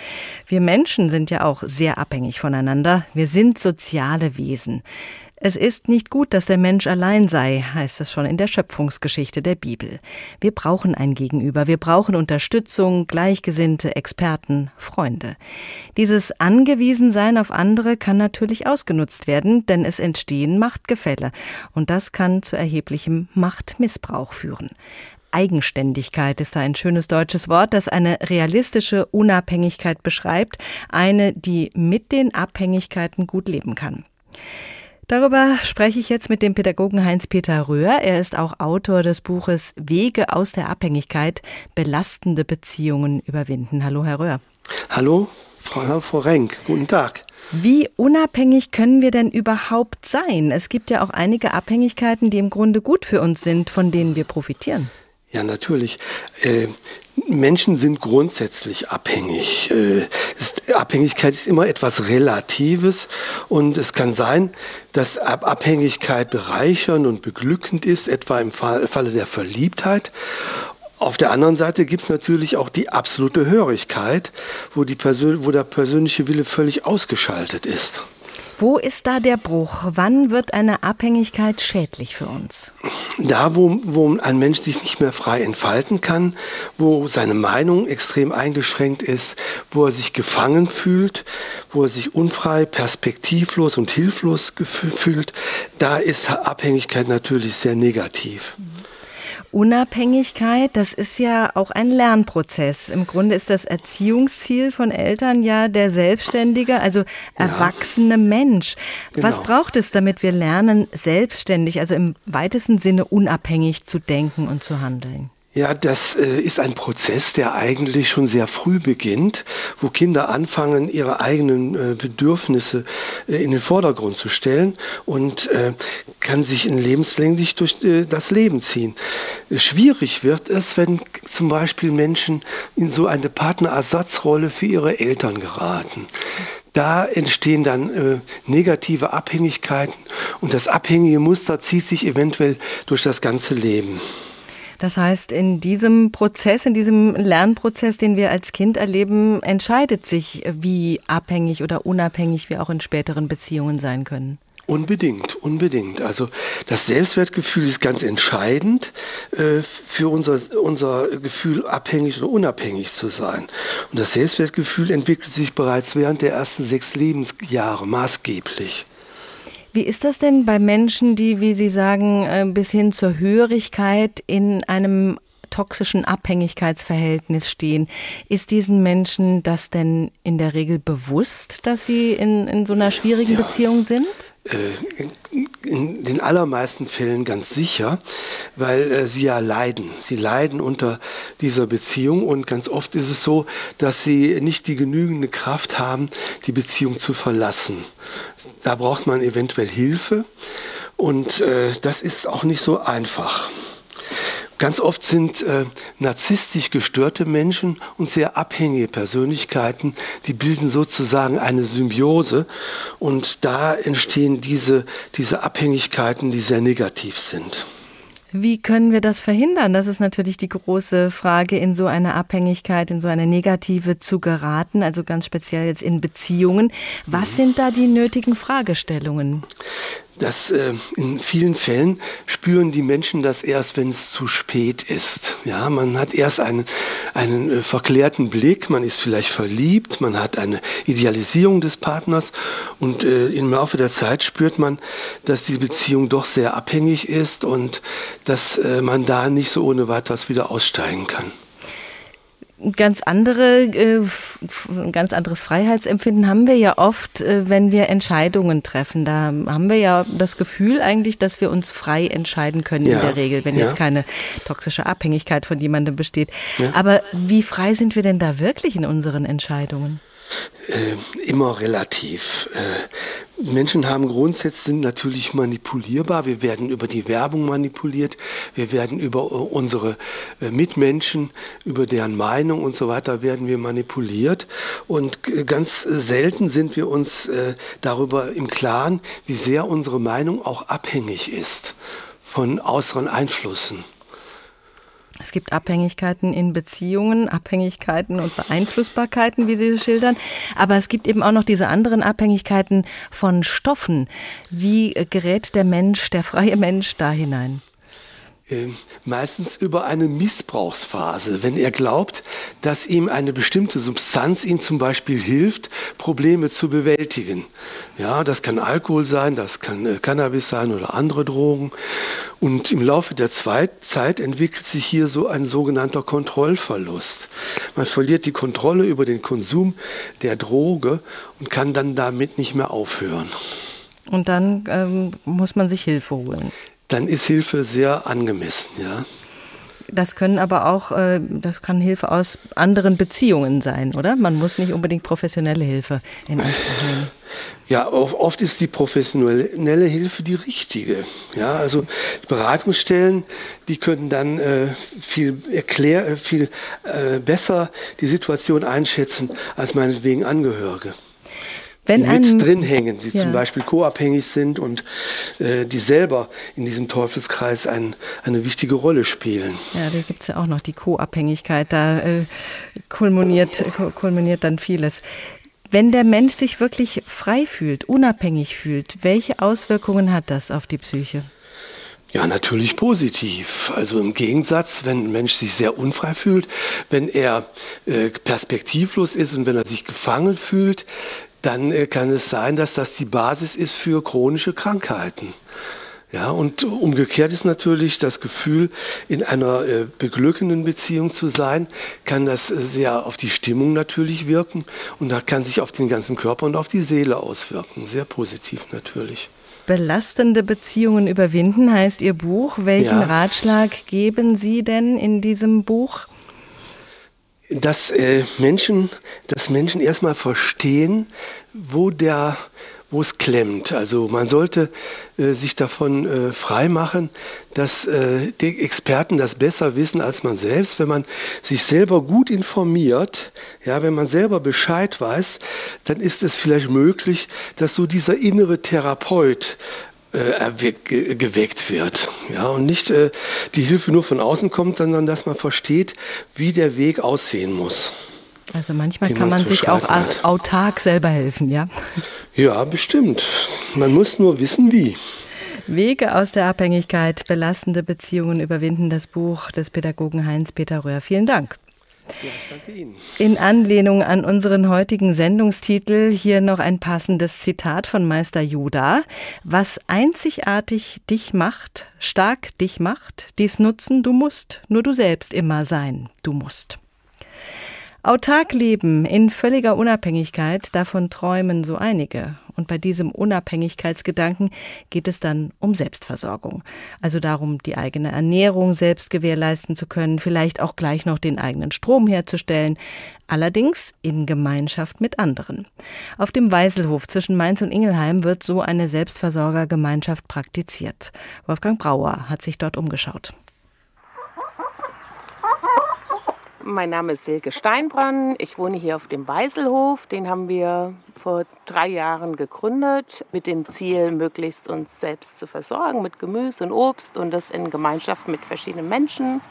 Wir Menschen sind ja auch sehr abhängig voneinander. Wir sind soziale Wesen. Es ist nicht gut, dass der Mensch allein sei, heißt es schon in der Schöpfungsgeschichte der Bibel. Wir brauchen ein Gegenüber, wir brauchen Unterstützung, Gleichgesinnte, Experten, Freunde. Dieses Angewiesensein auf andere kann natürlich ausgenutzt werden, denn es entstehen Machtgefälle und das kann zu erheblichem Machtmissbrauch führen. Eigenständigkeit ist da ein schönes deutsches Wort, das eine realistische Unabhängigkeit beschreibt, eine, die mit den Abhängigkeiten gut leben kann. Darüber spreche ich jetzt mit dem Pädagogen Heinz-Peter Röhr. Er ist auch Autor des Buches Wege aus der Abhängigkeit, belastende Beziehungen überwinden. Hallo, Herr Röhr. Hallo, Frau, Frau Renk. Guten Tag. Wie unabhängig können wir denn überhaupt sein? Es gibt ja auch einige Abhängigkeiten, die im Grunde gut für uns sind, von denen wir profitieren. Ja, natürlich. Menschen sind grundsätzlich abhängig. Äh, Abhängigkeit ist immer etwas Relatives und es kann sein, dass Abhängigkeit bereichernd und beglückend ist, etwa im Falle der Verliebtheit. Auf der anderen Seite gibt es natürlich auch die absolute Hörigkeit, wo, die Persön wo der persönliche Wille völlig ausgeschaltet ist. Wo ist da der Bruch? Wann wird eine Abhängigkeit schädlich für uns? Da, wo, wo ein Mensch sich nicht mehr frei entfalten kann, wo seine Meinung extrem eingeschränkt ist, wo er sich gefangen fühlt, wo er sich unfrei, perspektivlos und hilflos fühlt, da ist Abhängigkeit natürlich sehr negativ. Unabhängigkeit, das ist ja auch ein Lernprozess. Im Grunde ist das Erziehungsziel von Eltern ja der selbstständige, also erwachsene ja. Mensch. Genau. Was braucht es, damit wir lernen, selbstständig, also im weitesten Sinne unabhängig zu denken und zu handeln? Ja, das äh, ist ein Prozess, der eigentlich schon sehr früh beginnt, wo Kinder anfangen, ihre eigenen äh, Bedürfnisse äh, in den Vordergrund zu stellen und kann sich lebenslänglich durch das Leben ziehen. Schwierig wird es, wenn zum Beispiel Menschen in so eine Partnerersatzrolle für ihre Eltern geraten. Da entstehen dann äh, negative Abhängigkeiten und das abhängige Muster zieht sich eventuell durch das ganze Leben. Das heißt, in diesem Prozess, in diesem Lernprozess, den wir als Kind erleben, entscheidet sich, wie abhängig oder unabhängig wir auch in späteren Beziehungen sein können. Unbedingt, unbedingt. Also das Selbstwertgefühl ist ganz entscheidend äh, für unser, unser Gefühl, abhängig oder unabhängig zu sein. Und das Selbstwertgefühl entwickelt sich bereits während der ersten sechs Lebensjahre maßgeblich. Wie ist das denn bei Menschen, die, wie Sie sagen, äh, bis hin zur Hörigkeit in einem toxischen Abhängigkeitsverhältnis stehen. Ist diesen Menschen das denn in der Regel bewusst, dass sie in, in so einer schwierigen ja, Beziehung sind? Äh, in den allermeisten Fällen ganz sicher, weil äh, sie ja leiden. Sie leiden unter dieser Beziehung und ganz oft ist es so, dass sie nicht die genügende Kraft haben, die Beziehung zu verlassen. Da braucht man eventuell Hilfe und äh, das ist auch nicht so einfach. Ganz oft sind äh, narzisstisch gestörte Menschen und sehr abhängige Persönlichkeiten, die bilden sozusagen eine Symbiose und da entstehen diese, diese Abhängigkeiten, die sehr negativ sind. Wie können wir das verhindern? Das ist natürlich die große Frage, in so eine Abhängigkeit, in so eine negative zu geraten, also ganz speziell jetzt in Beziehungen. Was mhm. sind da die nötigen Fragestellungen? Dass äh, in vielen Fällen spüren die Menschen das erst, wenn es zu spät ist. Ja, man hat erst einen, einen äh, verklärten Blick, man ist vielleicht verliebt, man hat eine Idealisierung des Partners und äh, im Laufe der Zeit spürt man, dass die Beziehung doch sehr abhängig ist und dass äh, man da nicht so ohne weiteres wieder aussteigen kann ganz andere, äh, ein ganz anderes Freiheitsempfinden haben wir ja oft, äh, wenn wir Entscheidungen treffen. Da haben wir ja das Gefühl eigentlich, dass wir uns frei entscheiden können ja, in der Regel, wenn ja. jetzt keine toxische Abhängigkeit von jemandem besteht. Ja. Aber wie frei sind wir denn da wirklich in unseren Entscheidungen? Äh, immer relativ. Äh, Menschen haben grundsätzlich sind natürlich manipulierbar. Wir werden über die Werbung manipuliert. Wir werden über äh, unsere äh, Mitmenschen, über deren Meinung und so weiter werden wir manipuliert. Und ganz selten sind wir uns äh, darüber im Klaren, wie sehr unsere Meinung auch abhängig ist von äußeren Einflüssen. Es gibt Abhängigkeiten in Beziehungen, Abhängigkeiten und Beeinflussbarkeiten, wie Sie schildern. Aber es gibt eben auch noch diese anderen Abhängigkeiten von Stoffen. Wie gerät der Mensch, der freie Mensch da hinein? Ähm, meistens über eine Missbrauchsphase, wenn er glaubt, dass ihm eine bestimmte Substanz ihm zum Beispiel hilft, Probleme zu bewältigen. Ja, das kann Alkohol sein, das kann äh, Cannabis sein oder andere Drogen. Und im Laufe der Zeit entwickelt sich hier so ein sogenannter Kontrollverlust. Man verliert die Kontrolle über den Konsum der Droge und kann dann damit nicht mehr aufhören. Und dann ähm, muss man sich Hilfe holen dann ist Hilfe sehr angemessen, ja. Das können aber auch, äh, das kann Hilfe aus anderen Beziehungen sein, oder? Man muss nicht unbedingt professionelle Hilfe in Anspruch nehmen. Ja, oft ist die professionelle Hilfe die richtige. Ja, also Beratungsstellen, die können dann äh, viel erklär, äh, viel äh, besser die Situation einschätzen als meinetwegen Angehörige. Wenn die mit drin hängen, die ja. zum Beispiel co-abhängig sind und äh, die selber in diesem Teufelskreis ein, eine wichtige Rolle spielen. Ja, da gibt es ja auch noch die Co-Abhängigkeit, da äh, kulminiert, kulminiert dann vieles. Wenn der Mensch sich wirklich frei fühlt, unabhängig fühlt, welche Auswirkungen hat das auf die Psyche? Ja, natürlich positiv. Also im Gegensatz, wenn ein Mensch sich sehr unfrei fühlt, wenn er äh, perspektivlos ist und wenn er sich gefangen fühlt, dann äh, kann es sein, dass das die Basis ist für chronische Krankheiten. Ja, und umgekehrt ist natürlich das Gefühl, in einer äh, beglückenden Beziehung zu sein, kann das äh, sehr auf die Stimmung natürlich wirken und da kann sich auf den ganzen Körper und auf die Seele auswirken. Sehr positiv natürlich. Belastende Beziehungen überwinden heißt Ihr Buch. Welchen ja. Ratschlag geben Sie denn in diesem Buch? Dass äh, Menschen, dass Menschen erstmal verstehen, wo der wo es klemmt. Also man sollte äh, sich davon äh, freimachen, dass äh, die Experten das besser wissen als man selbst. Wenn man sich selber gut informiert, ja, wenn man selber Bescheid weiß, dann ist es vielleicht möglich, dass so dieser innere Therapeut äh, geweckt wird. Ja, und nicht äh, die Hilfe nur von außen kommt, sondern dass man versteht, wie der Weg aussehen muss. Also manchmal kann man sich auch autark selber helfen, ja? Ja, bestimmt. Man muss nur wissen, wie. Wege aus der Abhängigkeit, belastende Beziehungen überwinden, das Buch des Pädagogen Heinz-Peter Röhr. Vielen Dank. Ja, ich danke Ihnen. In Anlehnung an unseren heutigen Sendungstitel hier noch ein passendes Zitat von Meister Juda. Was einzigartig dich macht, stark dich macht, dies nutzen du musst, nur du selbst immer sein, du musst. Autark leben in völliger Unabhängigkeit, davon träumen so einige. Und bei diesem Unabhängigkeitsgedanken geht es dann um Selbstversorgung. Also darum, die eigene Ernährung selbst gewährleisten zu können, vielleicht auch gleich noch den eigenen Strom herzustellen. Allerdings in Gemeinschaft mit anderen. Auf dem Weiselhof zwischen Mainz und Ingelheim wird so eine Selbstversorgergemeinschaft praktiziert. Wolfgang Brauer hat sich dort umgeschaut. Mein Name ist Silke Steinbrann. Ich wohne hier auf dem Weiselhof. Den haben wir vor drei Jahren gegründet mit dem Ziel, möglichst uns selbst zu versorgen mit Gemüse und Obst und das in Gemeinschaft mit verschiedenen Menschen.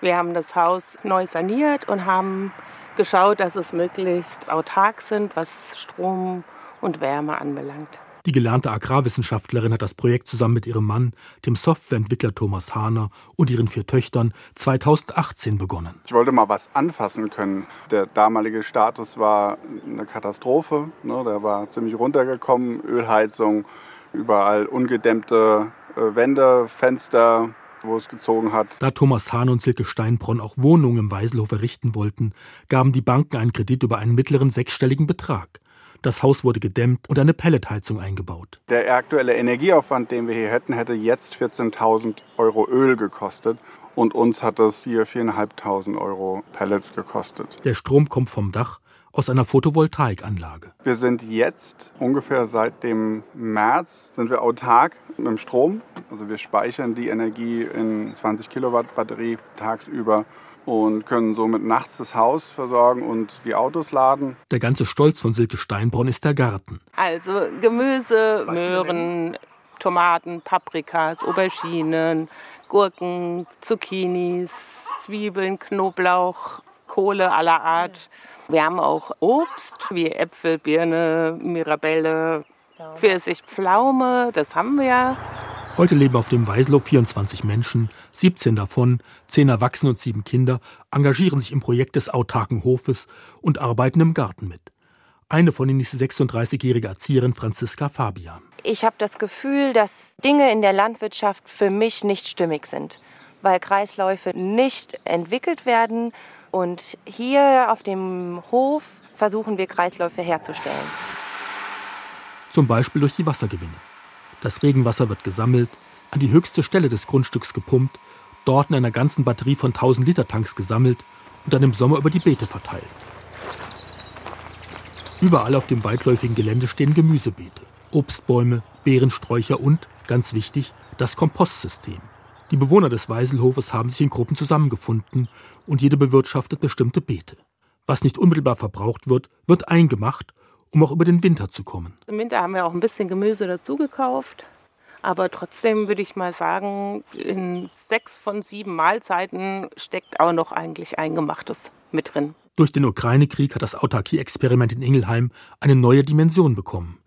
Wir haben das Haus neu saniert und haben geschaut, dass es möglichst autark sind, was Strom und Wärme anbelangt. Die gelernte Agrarwissenschaftlerin hat das Projekt zusammen mit ihrem Mann, dem Softwareentwickler Thomas Hahner und ihren vier Töchtern 2018 begonnen. Ich wollte mal was anfassen können. Der damalige Status war eine Katastrophe. Ne? Der war ziemlich runtergekommen. Ölheizung, überall ungedämmte äh, Wände, Fenster, wo es gezogen hat. Da Thomas Hahn und Silke Steinbronn auch Wohnungen im Weiselhof errichten wollten, gaben die Banken einen Kredit über einen mittleren sechsstelligen Betrag. Das Haus wurde gedämmt und eine Pelletheizung eingebaut. Der aktuelle Energieaufwand, den wir hier hätten, hätte jetzt 14.000 Euro Öl gekostet. Und uns hat das hier 4.500 Euro Pellets gekostet. Der Strom kommt vom Dach aus einer Photovoltaikanlage. Wir sind jetzt ungefähr seit dem März sind wir autark mit dem Strom. Also wir speichern die Energie in 20 Kilowatt Batterie tagsüber und können somit nachts das Haus versorgen und die Autos laden. Der ganze Stolz von Silke Steinbronn ist der Garten. Also Gemüse, Möhren, Tomaten, Paprikas, Auberginen, Gurken, Zucchinis, Zwiebeln, Knoblauch, Kohle aller Art. Wir haben auch Obst wie Äpfel, Birne, Mirabelle, Pfirsich, Pflaume, das haben wir. Heute leben auf dem Weißloch 24 Menschen, 17 davon, 10 Erwachsene und 7 Kinder, engagieren sich im Projekt des autarken Hofes und arbeiten im Garten mit. Eine von ihnen ist die 36-jährige Erzieherin Franziska Fabian. Ich habe das Gefühl, dass Dinge in der Landwirtschaft für mich nicht stimmig sind, weil Kreisläufe nicht entwickelt werden. Und hier auf dem Hof versuchen wir Kreisläufe herzustellen. Zum Beispiel durch die Wassergewinnung. Das Regenwasser wird gesammelt, an die höchste Stelle des Grundstücks gepumpt, dort in einer ganzen Batterie von 1000 Liter Tanks gesammelt und dann im Sommer über die Beete verteilt. Überall auf dem weitläufigen Gelände stehen Gemüsebeete, Obstbäume, Beerensträucher und, ganz wichtig, das Kompostsystem. Die Bewohner des Weiselhofes haben sich in Gruppen zusammengefunden und jede bewirtschaftet bestimmte Beete. Was nicht unmittelbar verbraucht wird, wird eingemacht um auch über den Winter zu kommen. Im Winter haben wir auch ein bisschen Gemüse dazu gekauft. Aber trotzdem würde ich mal sagen, in sechs von sieben Mahlzeiten steckt auch noch eigentlich Eingemachtes mit drin. Durch den Ukraine-Krieg hat das Autarkie-Experiment in Ingelheim eine neue Dimension bekommen.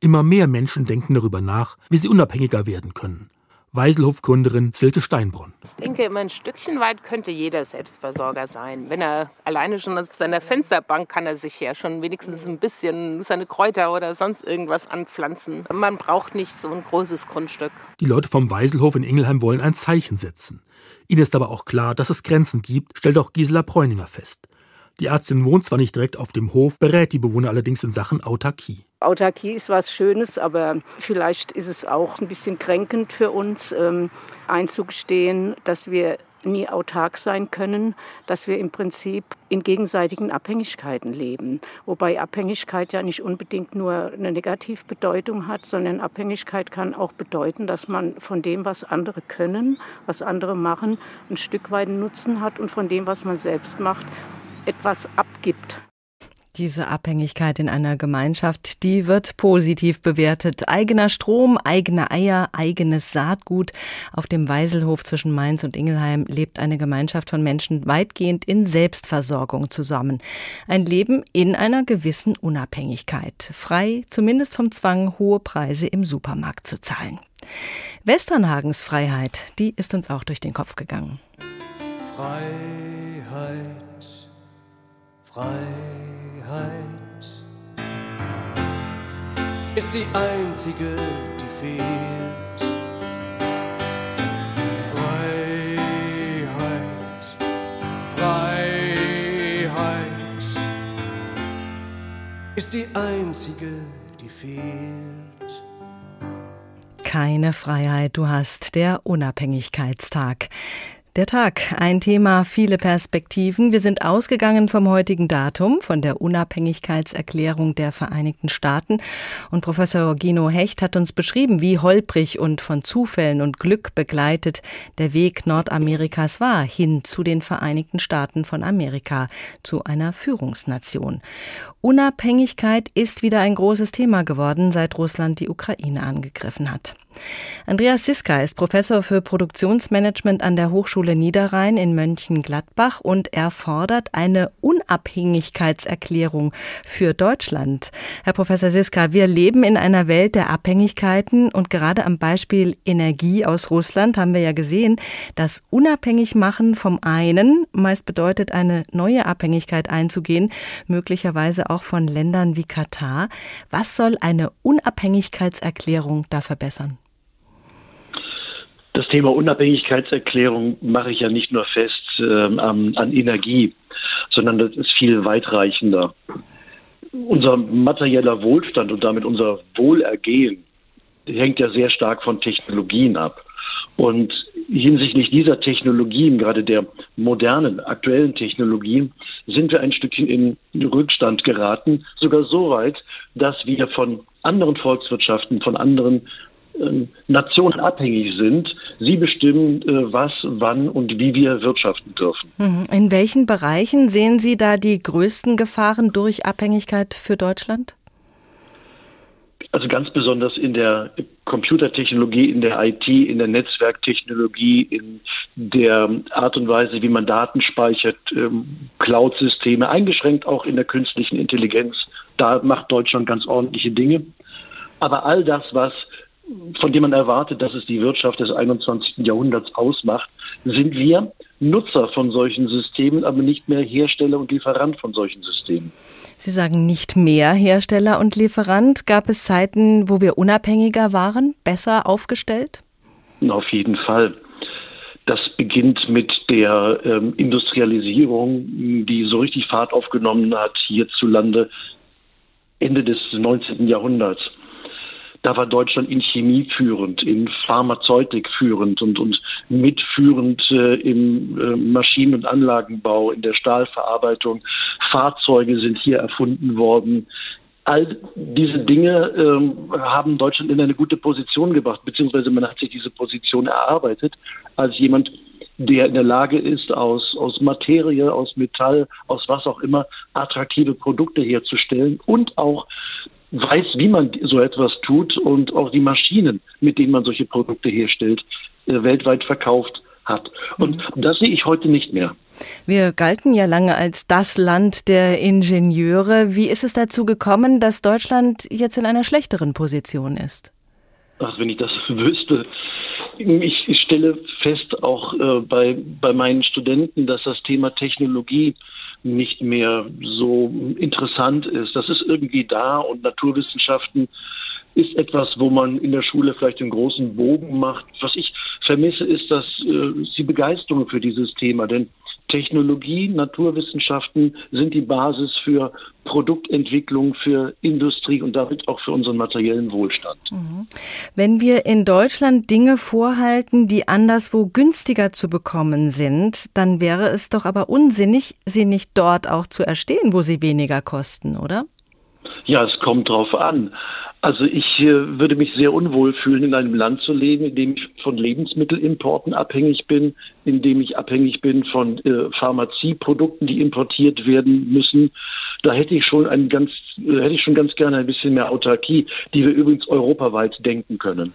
Immer mehr Menschen denken darüber nach, wie sie unabhängiger werden können. Weiselhof-Gründerin Silke Steinbrunn. Ich denke, immer ein Stückchen weit könnte jeder Selbstversorger sein. Wenn er alleine schon auf seiner Fensterbank kann er sich ja schon wenigstens ein bisschen seine Kräuter oder sonst irgendwas anpflanzen. Man braucht nicht so ein großes Grundstück. Die Leute vom Weiselhof in Ingelheim wollen ein Zeichen setzen. Ihnen ist aber auch klar, dass es Grenzen gibt, stellt auch Gisela Bräuninger fest. Die Ärztin wohnt zwar nicht direkt auf dem Hof, berät die Bewohner allerdings in Sachen Autarkie. Autarkie ist was Schönes, aber vielleicht ist es auch ein bisschen kränkend für uns, ähm, einzugestehen, dass wir nie autark sein können, dass wir im Prinzip in gegenseitigen Abhängigkeiten leben. Wobei Abhängigkeit ja nicht unbedingt nur eine Negativbedeutung hat, sondern Abhängigkeit kann auch bedeuten, dass man von dem, was andere können, was andere machen, ein Stück weit Nutzen hat und von dem, was man selbst macht, etwas abgibt. Diese Abhängigkeit in einer Gemeinschaft, die wird positiv bewertet. Eigener Strom, eigene Eier, eigenes Saatgut. Auf dem Weiselhof zwischen Mainz und Ingelheim lebt eine Gemeinschaft von Menschen weitgehend in Selbstversorgung zusammen. Ein Leben in einer gewissen Unabhängigkeit. Frei, zumindest vom Zwang, hohe Preise im Supermarkt zu zahlen. Westernhagens Freiheit, die ist uns auch durch den Kopf gegangen. Freiheit, Freiheit. Ist die einzige, die fehlt. Freiheit, Freiheit ist die einzige, die fehlt. Keine Freiheit, du hast der Unabhängigkeitstag. Der Tag, ein Thema, viele Perspektiven. Wir sind ausgegangen vom heutigen Datum, von der Unabhängigkeitserklärung der Vereinigten Staaten. Und Professor Gino Hecht hat uns beschrieben, wie holprig und von Zufällen und Glück begleitet der Weg Nordamerikas war, hin zu den Vereinigten Staaten von Amerika, zu einer Führungsnation. Unabhängigkeit ist wieder ein großes Thema geworden, seit Russland die Ukraine angegriffen hat. Andreas Siska ist Professor für Produktionsmanagement an der Hochschule Niederrhein in Mönchengladbach und er fordert eine Unabhängigkeitserklärung für Deutschland. Herr Professor Siska, wir leben in einer Welt der Abhängigkeiten und gerade am Beispiel Energie aus Russland haben wir ja gesehen, dass Unabhängigmachen vom einen meist bedeutet, eine neue Abhängigkeit einzugehen, möglicherweise auch von Ländern wie Katar. Was soll eine Unabhängigkeitserklärung da verbessern? Das Thema Unabhängigkeitserklärung mache ich ja nicht nur fest ähm, an Energie, sondern das ist viel weitreichender. Unser materieller Wohlstand und damit unser Wohlergehen hängt ja sehr stark von Technologien ab. Und hinsichtlich dieser Technologien, gerade der modernen, aktuellen Technologien, sind wir ein Stückchen in Rückstand geraten, sogar so weit, dass wir von anderen Volkswirtschaften, von anderen Nationen abhängig sind. Sie bestimmen, äh, was, wann und wie wir wirtschaften dürfen. Mhm. In welchen Bereichen sehen Sie da die größten Gefahren durch Abhängigkeit für Deutschland? Also ganz besonders in der Computertechnologie, in der IT, in der Netzwerktechnologie, in der Art und Weise, wie man Daten speichert, ähm, Cloud-Systeme, eingeschränkt auch in der künstlichen Intelligenz. Da macht Deutschland ganz ordentliche Dinge. Aber all das, was von dem man erwartet, dass es die Wirtschaft des 21. Jahrhunderts ausmacht, sind wir Nutzer von solchen Systemen, aber nicht mehr Hersteller und Lieferant von solchen Systemen. Sie sagen nicht mehr Hersteller und Lieferant. Gab es Zeiten, wo wir unabhängiger waren, besser aufgestellt? Auf jeden Fall. Das beginnt mit der ähm, Industrialisierung, die so richtig Fahrt aufgenommen hat hierzulande Ende des 19. Jahrhunderts. Da war Deutschland in Chemie führend, in Pharmazeutik führend und, und mitführend äh, im äh, Maschinen- und Anlagenbau, in der Stahlverarbeitung. Fahrzeuge sind hier erfunden worden. All diese Dinge ähm, haben Deutschland in eine gute Position gebracht, beziehungsweise man hat sich diese Position erarbeitet als jemand, der in der Lage ist, aus, aus Materie, aus Metall, aus was auch immer, attraktive Produkte herzustellen und auch weiß, wie man so etwas tut und auch die Maschinen, mit denen man solche Produkte herstellt, äh, weltweit verkauft hat. Und mhm. das sehe ich heute nicht mehr. Wir galten ja lange als das Land der Ingenieure. Wie ist es dazu gekommen, dass Deutschland jetzt in einer schlechteren Position ist? Ach, wenn ich das wüsste. Ich stelle fest, auch äh, bei, bei meinen Studenten, dass das Thema Technologie nicht mehr so interessant ist. Das ist irgendwie da und Naturwissenschaften ist etwas, wo man in der Schule vielleicht einen großen Bogen macht. Was ich vermisse, ist, dass äh, die Begeisterung für dieses Thema, denn Technologie, Naturwissenschaften sind die Basis für Produktentwicklung, für Industrie und damit auch für unseren materiellen Wohlstand. Mhm. Wenn wir in Deutschland Dinge vorhalten, die anderswo günstiger zu bekommen sind, dann wäre es doch aber unsinnig, sie nicht dort auch zu erstehen, wo sie weniger kosten, oder? Ja, es kommt drauf an. Also ich äh, würde mich sehr unwohl fühlen, in einem Land zu leben, in dem ich von Lebensmittelimporten abhängig bin, in dem ich abhängig bin von äh, Pharmazieprodukten, die importiert werden müssen. Da hätte ich schon ein ganz, äh, hätte ich schon ganz gerne ein bisschen mehr Autarkie, die wir übrigens europaweit denken können.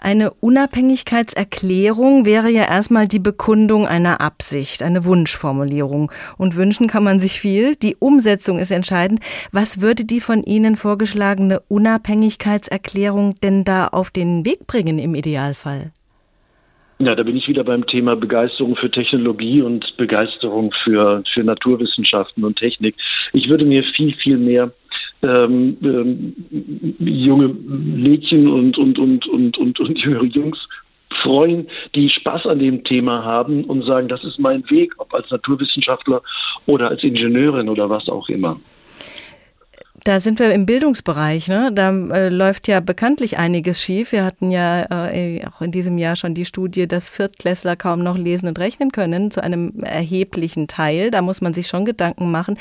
Eine Unabhängigkeitserklärung wäre ja erstmal die Bekundung einer Absicht, eine Wunschformulierung. Und wünschen kann man sich viel. Die Umsetzung ist entscheidend. Was würde die von Ihnen vorgeschlagene Unabhängigkeitserklärung denn da auf den Weg bringen im Idealfall? Ja, da bin ich wieder beim Thema Begeisterung für Technologie und Begeisterung für, für Naturwissenschaften und Technik. Ich würde mir viel, viel mehr ähm, ähm, junge Mädchen und, und, und, und, und, und jüngere Jungs freuen, die Spaß an dem Thema haben und sagen, das ist mein Weg, ob als Naturwissenschaftler oder als Ingenieurin oder was auch immer. Da sind wir im Bildungsbereich. Ne? Da äh, läuft ja bekanntlich einiges schief. Wir hatten ja äh, auch in diesem Jahr schon die Studie, dass Viertklässler kaum noch lesen und rechnen können, zu einem erheblichen Teil. Da muss man sich schon Gedanken machen.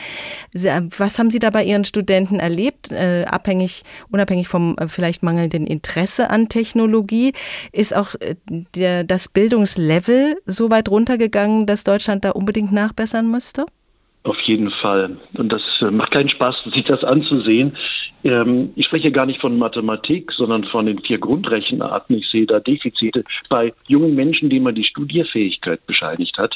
Was haben Sie da bei Ihren Studenten erlebt? Äh, abhängig, unabhängig vom äh, vielleicht mangelnden Interesse an Technologie, ist auch äh, der, das Bildungslevel so weit runtergegangen, dass Deutschland da unbedingt nachbessern müsste? Auf jeden Fall. Und das äh, macht keinen Spaß, sich das anzusehen. Ähm, ich spreche gar nicht von Mathematik, sondern von den vier Grundrechenarten. Ich sehe da Defizite bei jungen Menschen, denen man die Studierfähigkeit bescheinigt hat.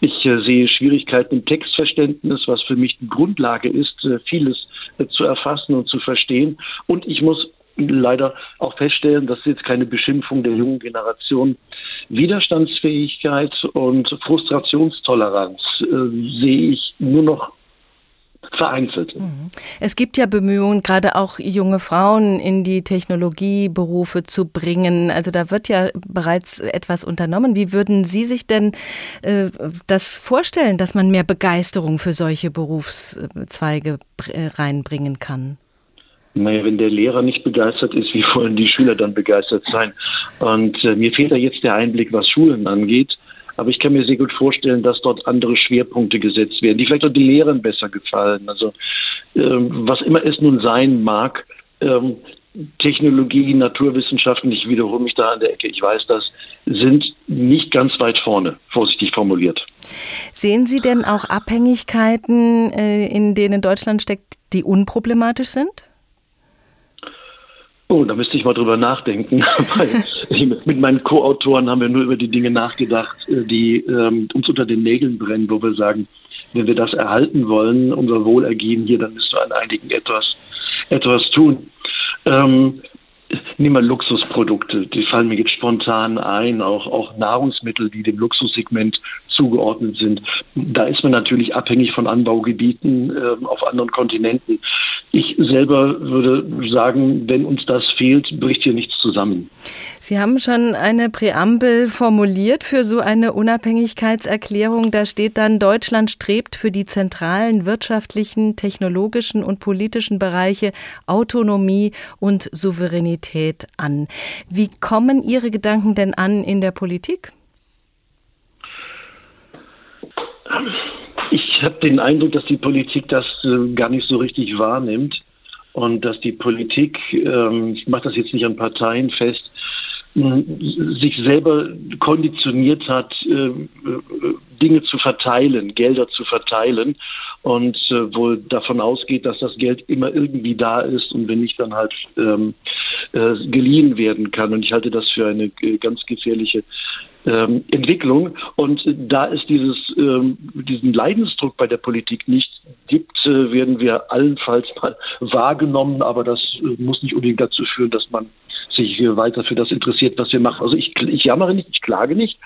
Ich äh, sehe Schwierigkeiten im Textverständnis, was für mich die Grundlage ist, äh, vieles zu erfassen und zu verstehen. Und ich muss leider auch feststellen, das ist jetzt keine Beschimpfung der jungen Generation, Widerstandsfähigkeit und Frustrationstoleranz äh, sehe ich nur noch vereinzelt. Mhm. Es gibt ja Bemühungen, gerade auch junge Frauen in die Technologieberufe zu bringen. Also da wird ja bereits etwas unternommen. Wie würden Sie sich denn äh, das vorstellen, dass man mehr Begeisterung für solche Berufszweige äh, reinbringen kann? Naja, wenn der Lehrer nicht begeistert ist, wie wollen die Schüler dann begeistert sein? Und äh, mir fehlt da jetzt der Einblick, was Schulen angeht. Aber ich kann mir sehr gut vorstellen, dass dort andere Schwerpunkte gesetzt werden, die vielleicht auch den Lehrern besser gefallen. Also ähm, was immer es nun sein mag, ähm, Technologie, Naturwissenschaften, ich wiederhole mich da an der Ecke, ich weiß das, sind nicht ganz weit vorne, vorsichtig formuliert. Sehen Sie denn auch Abhängigkeiten, äh, in denen Deutschland steckt, die unproblematisch sind? Oh, da müsste ich mal drüber nachdenken. mit meinen Co-Autoren haben wir nur über die Dinge nachgedacht, äh, die ähm, uns unter den Nägeln brennen, wo wir sagen, wenn wir das erhalten wollen, unser Wohlergehen hier, dann müsste an einigen etwas, etwas tun. Ähm, nehmen wir Luxusprodukte, die fallen mir jetzt spontan ein, auch, auch Nahrungsmittel, die dem Luxussegment zugeordnet sind. Da ist man natürlich abhängig von Anbaugebieten äh, auf anderen Kontinenten. Ich selber würde sagen, wenn uns das fehlt, bricht hier nichts zusammen. Sie haben schon eine Präambel formuliert für so eine Unabhängigkeitserklärung. Da steht dann, Deutschland strebt für die zentralen wirtschaftlichen, technologischen und politischen Bereiche Autonomie und Souveränität an. Wie kommen Ihre Gedanken denn an in der Politik? Ich habe den Eindruck, dass die Politik das äh, gar nicht so richtig wahrnimmt und dass die Politik, ähm, ich mache das jetzt nicht an Parteien fest, sich selber konditioniert hat, äh, Dinge zu verteilen, Gelder zu verteilen und äh, wohl davon ausgeht, dass das Geld immer irgendwie da ist und wenn nicht, dann halt ähm, äh, geliehen werden kann. Und ich halte das für eine äh, ganz gefährliche ähm, Entwicklung. Und da es dieses, ähm, diesen Leidensdruck bei der Politik nicht gibt, äh, werden wir allenfalls mal wahrgenommen, aber das äh, muss nicht unbedingt dazu führen, dass man sich weiter für das interessiert, was wir machen. Also ich, ich jammere nicht, ich klage nicht,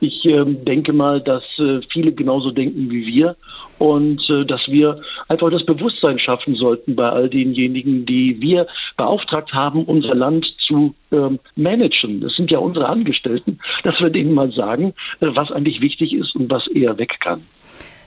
Ich äh, denke mal, dass äh, viele genauso denken wie wir und äh, dass wir einfach das Bewusstsein schaffen sollten bei all denjenigen, die wir beauftragt haben, unser Land zu ähm, managen. Das sind ja unsere Angestellten, dass wir denen mal sagen, äh, was eigentlich wichtig ist und was eher weg kann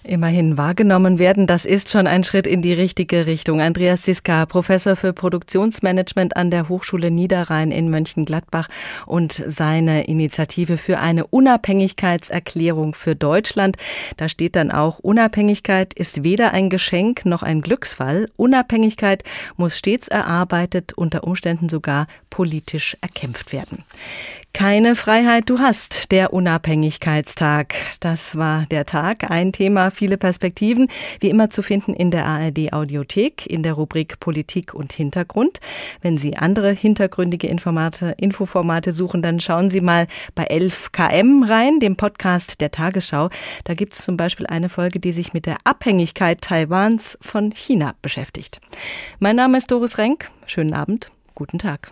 immerhin wahrgenommen werden. Das ist schon ein Schritt in die richtige Richtung. Andreas Siska, Professor für Produktionsmanagement an der Hochschule Niederrhein in Mönchengladbach und seine Initiative für eine Unabhängigkeitserklärung für Deutschland. Da steht dann auch, Unabhängigkeit ist weder ein Geschenk noch ein Glücksfall. Unabhängigkeit muss stets erarbeitet, unter Umständen sogar politisch erkämpft werden. Keine Freiheit du hast, der Unabhängigkeitstag. Das war der Tag. Ein Thema, viele Perspektiven. Wie immer zu finden in der ARD Audiothek in der Rubrik Politik und Hintergrund. Wenn Sie andere hintergründige Informate, Infoformate suchen, dann schauen Sie mal bei 11KM rein, dem Podcast der Tagesschau. Da gibt es zum Beispiel eine Folge, die sich mit der Abhängigkeit Taiwans von China beschäftigt. Mein Name ist Doris Renk. Schönen Abend. Guten Tag.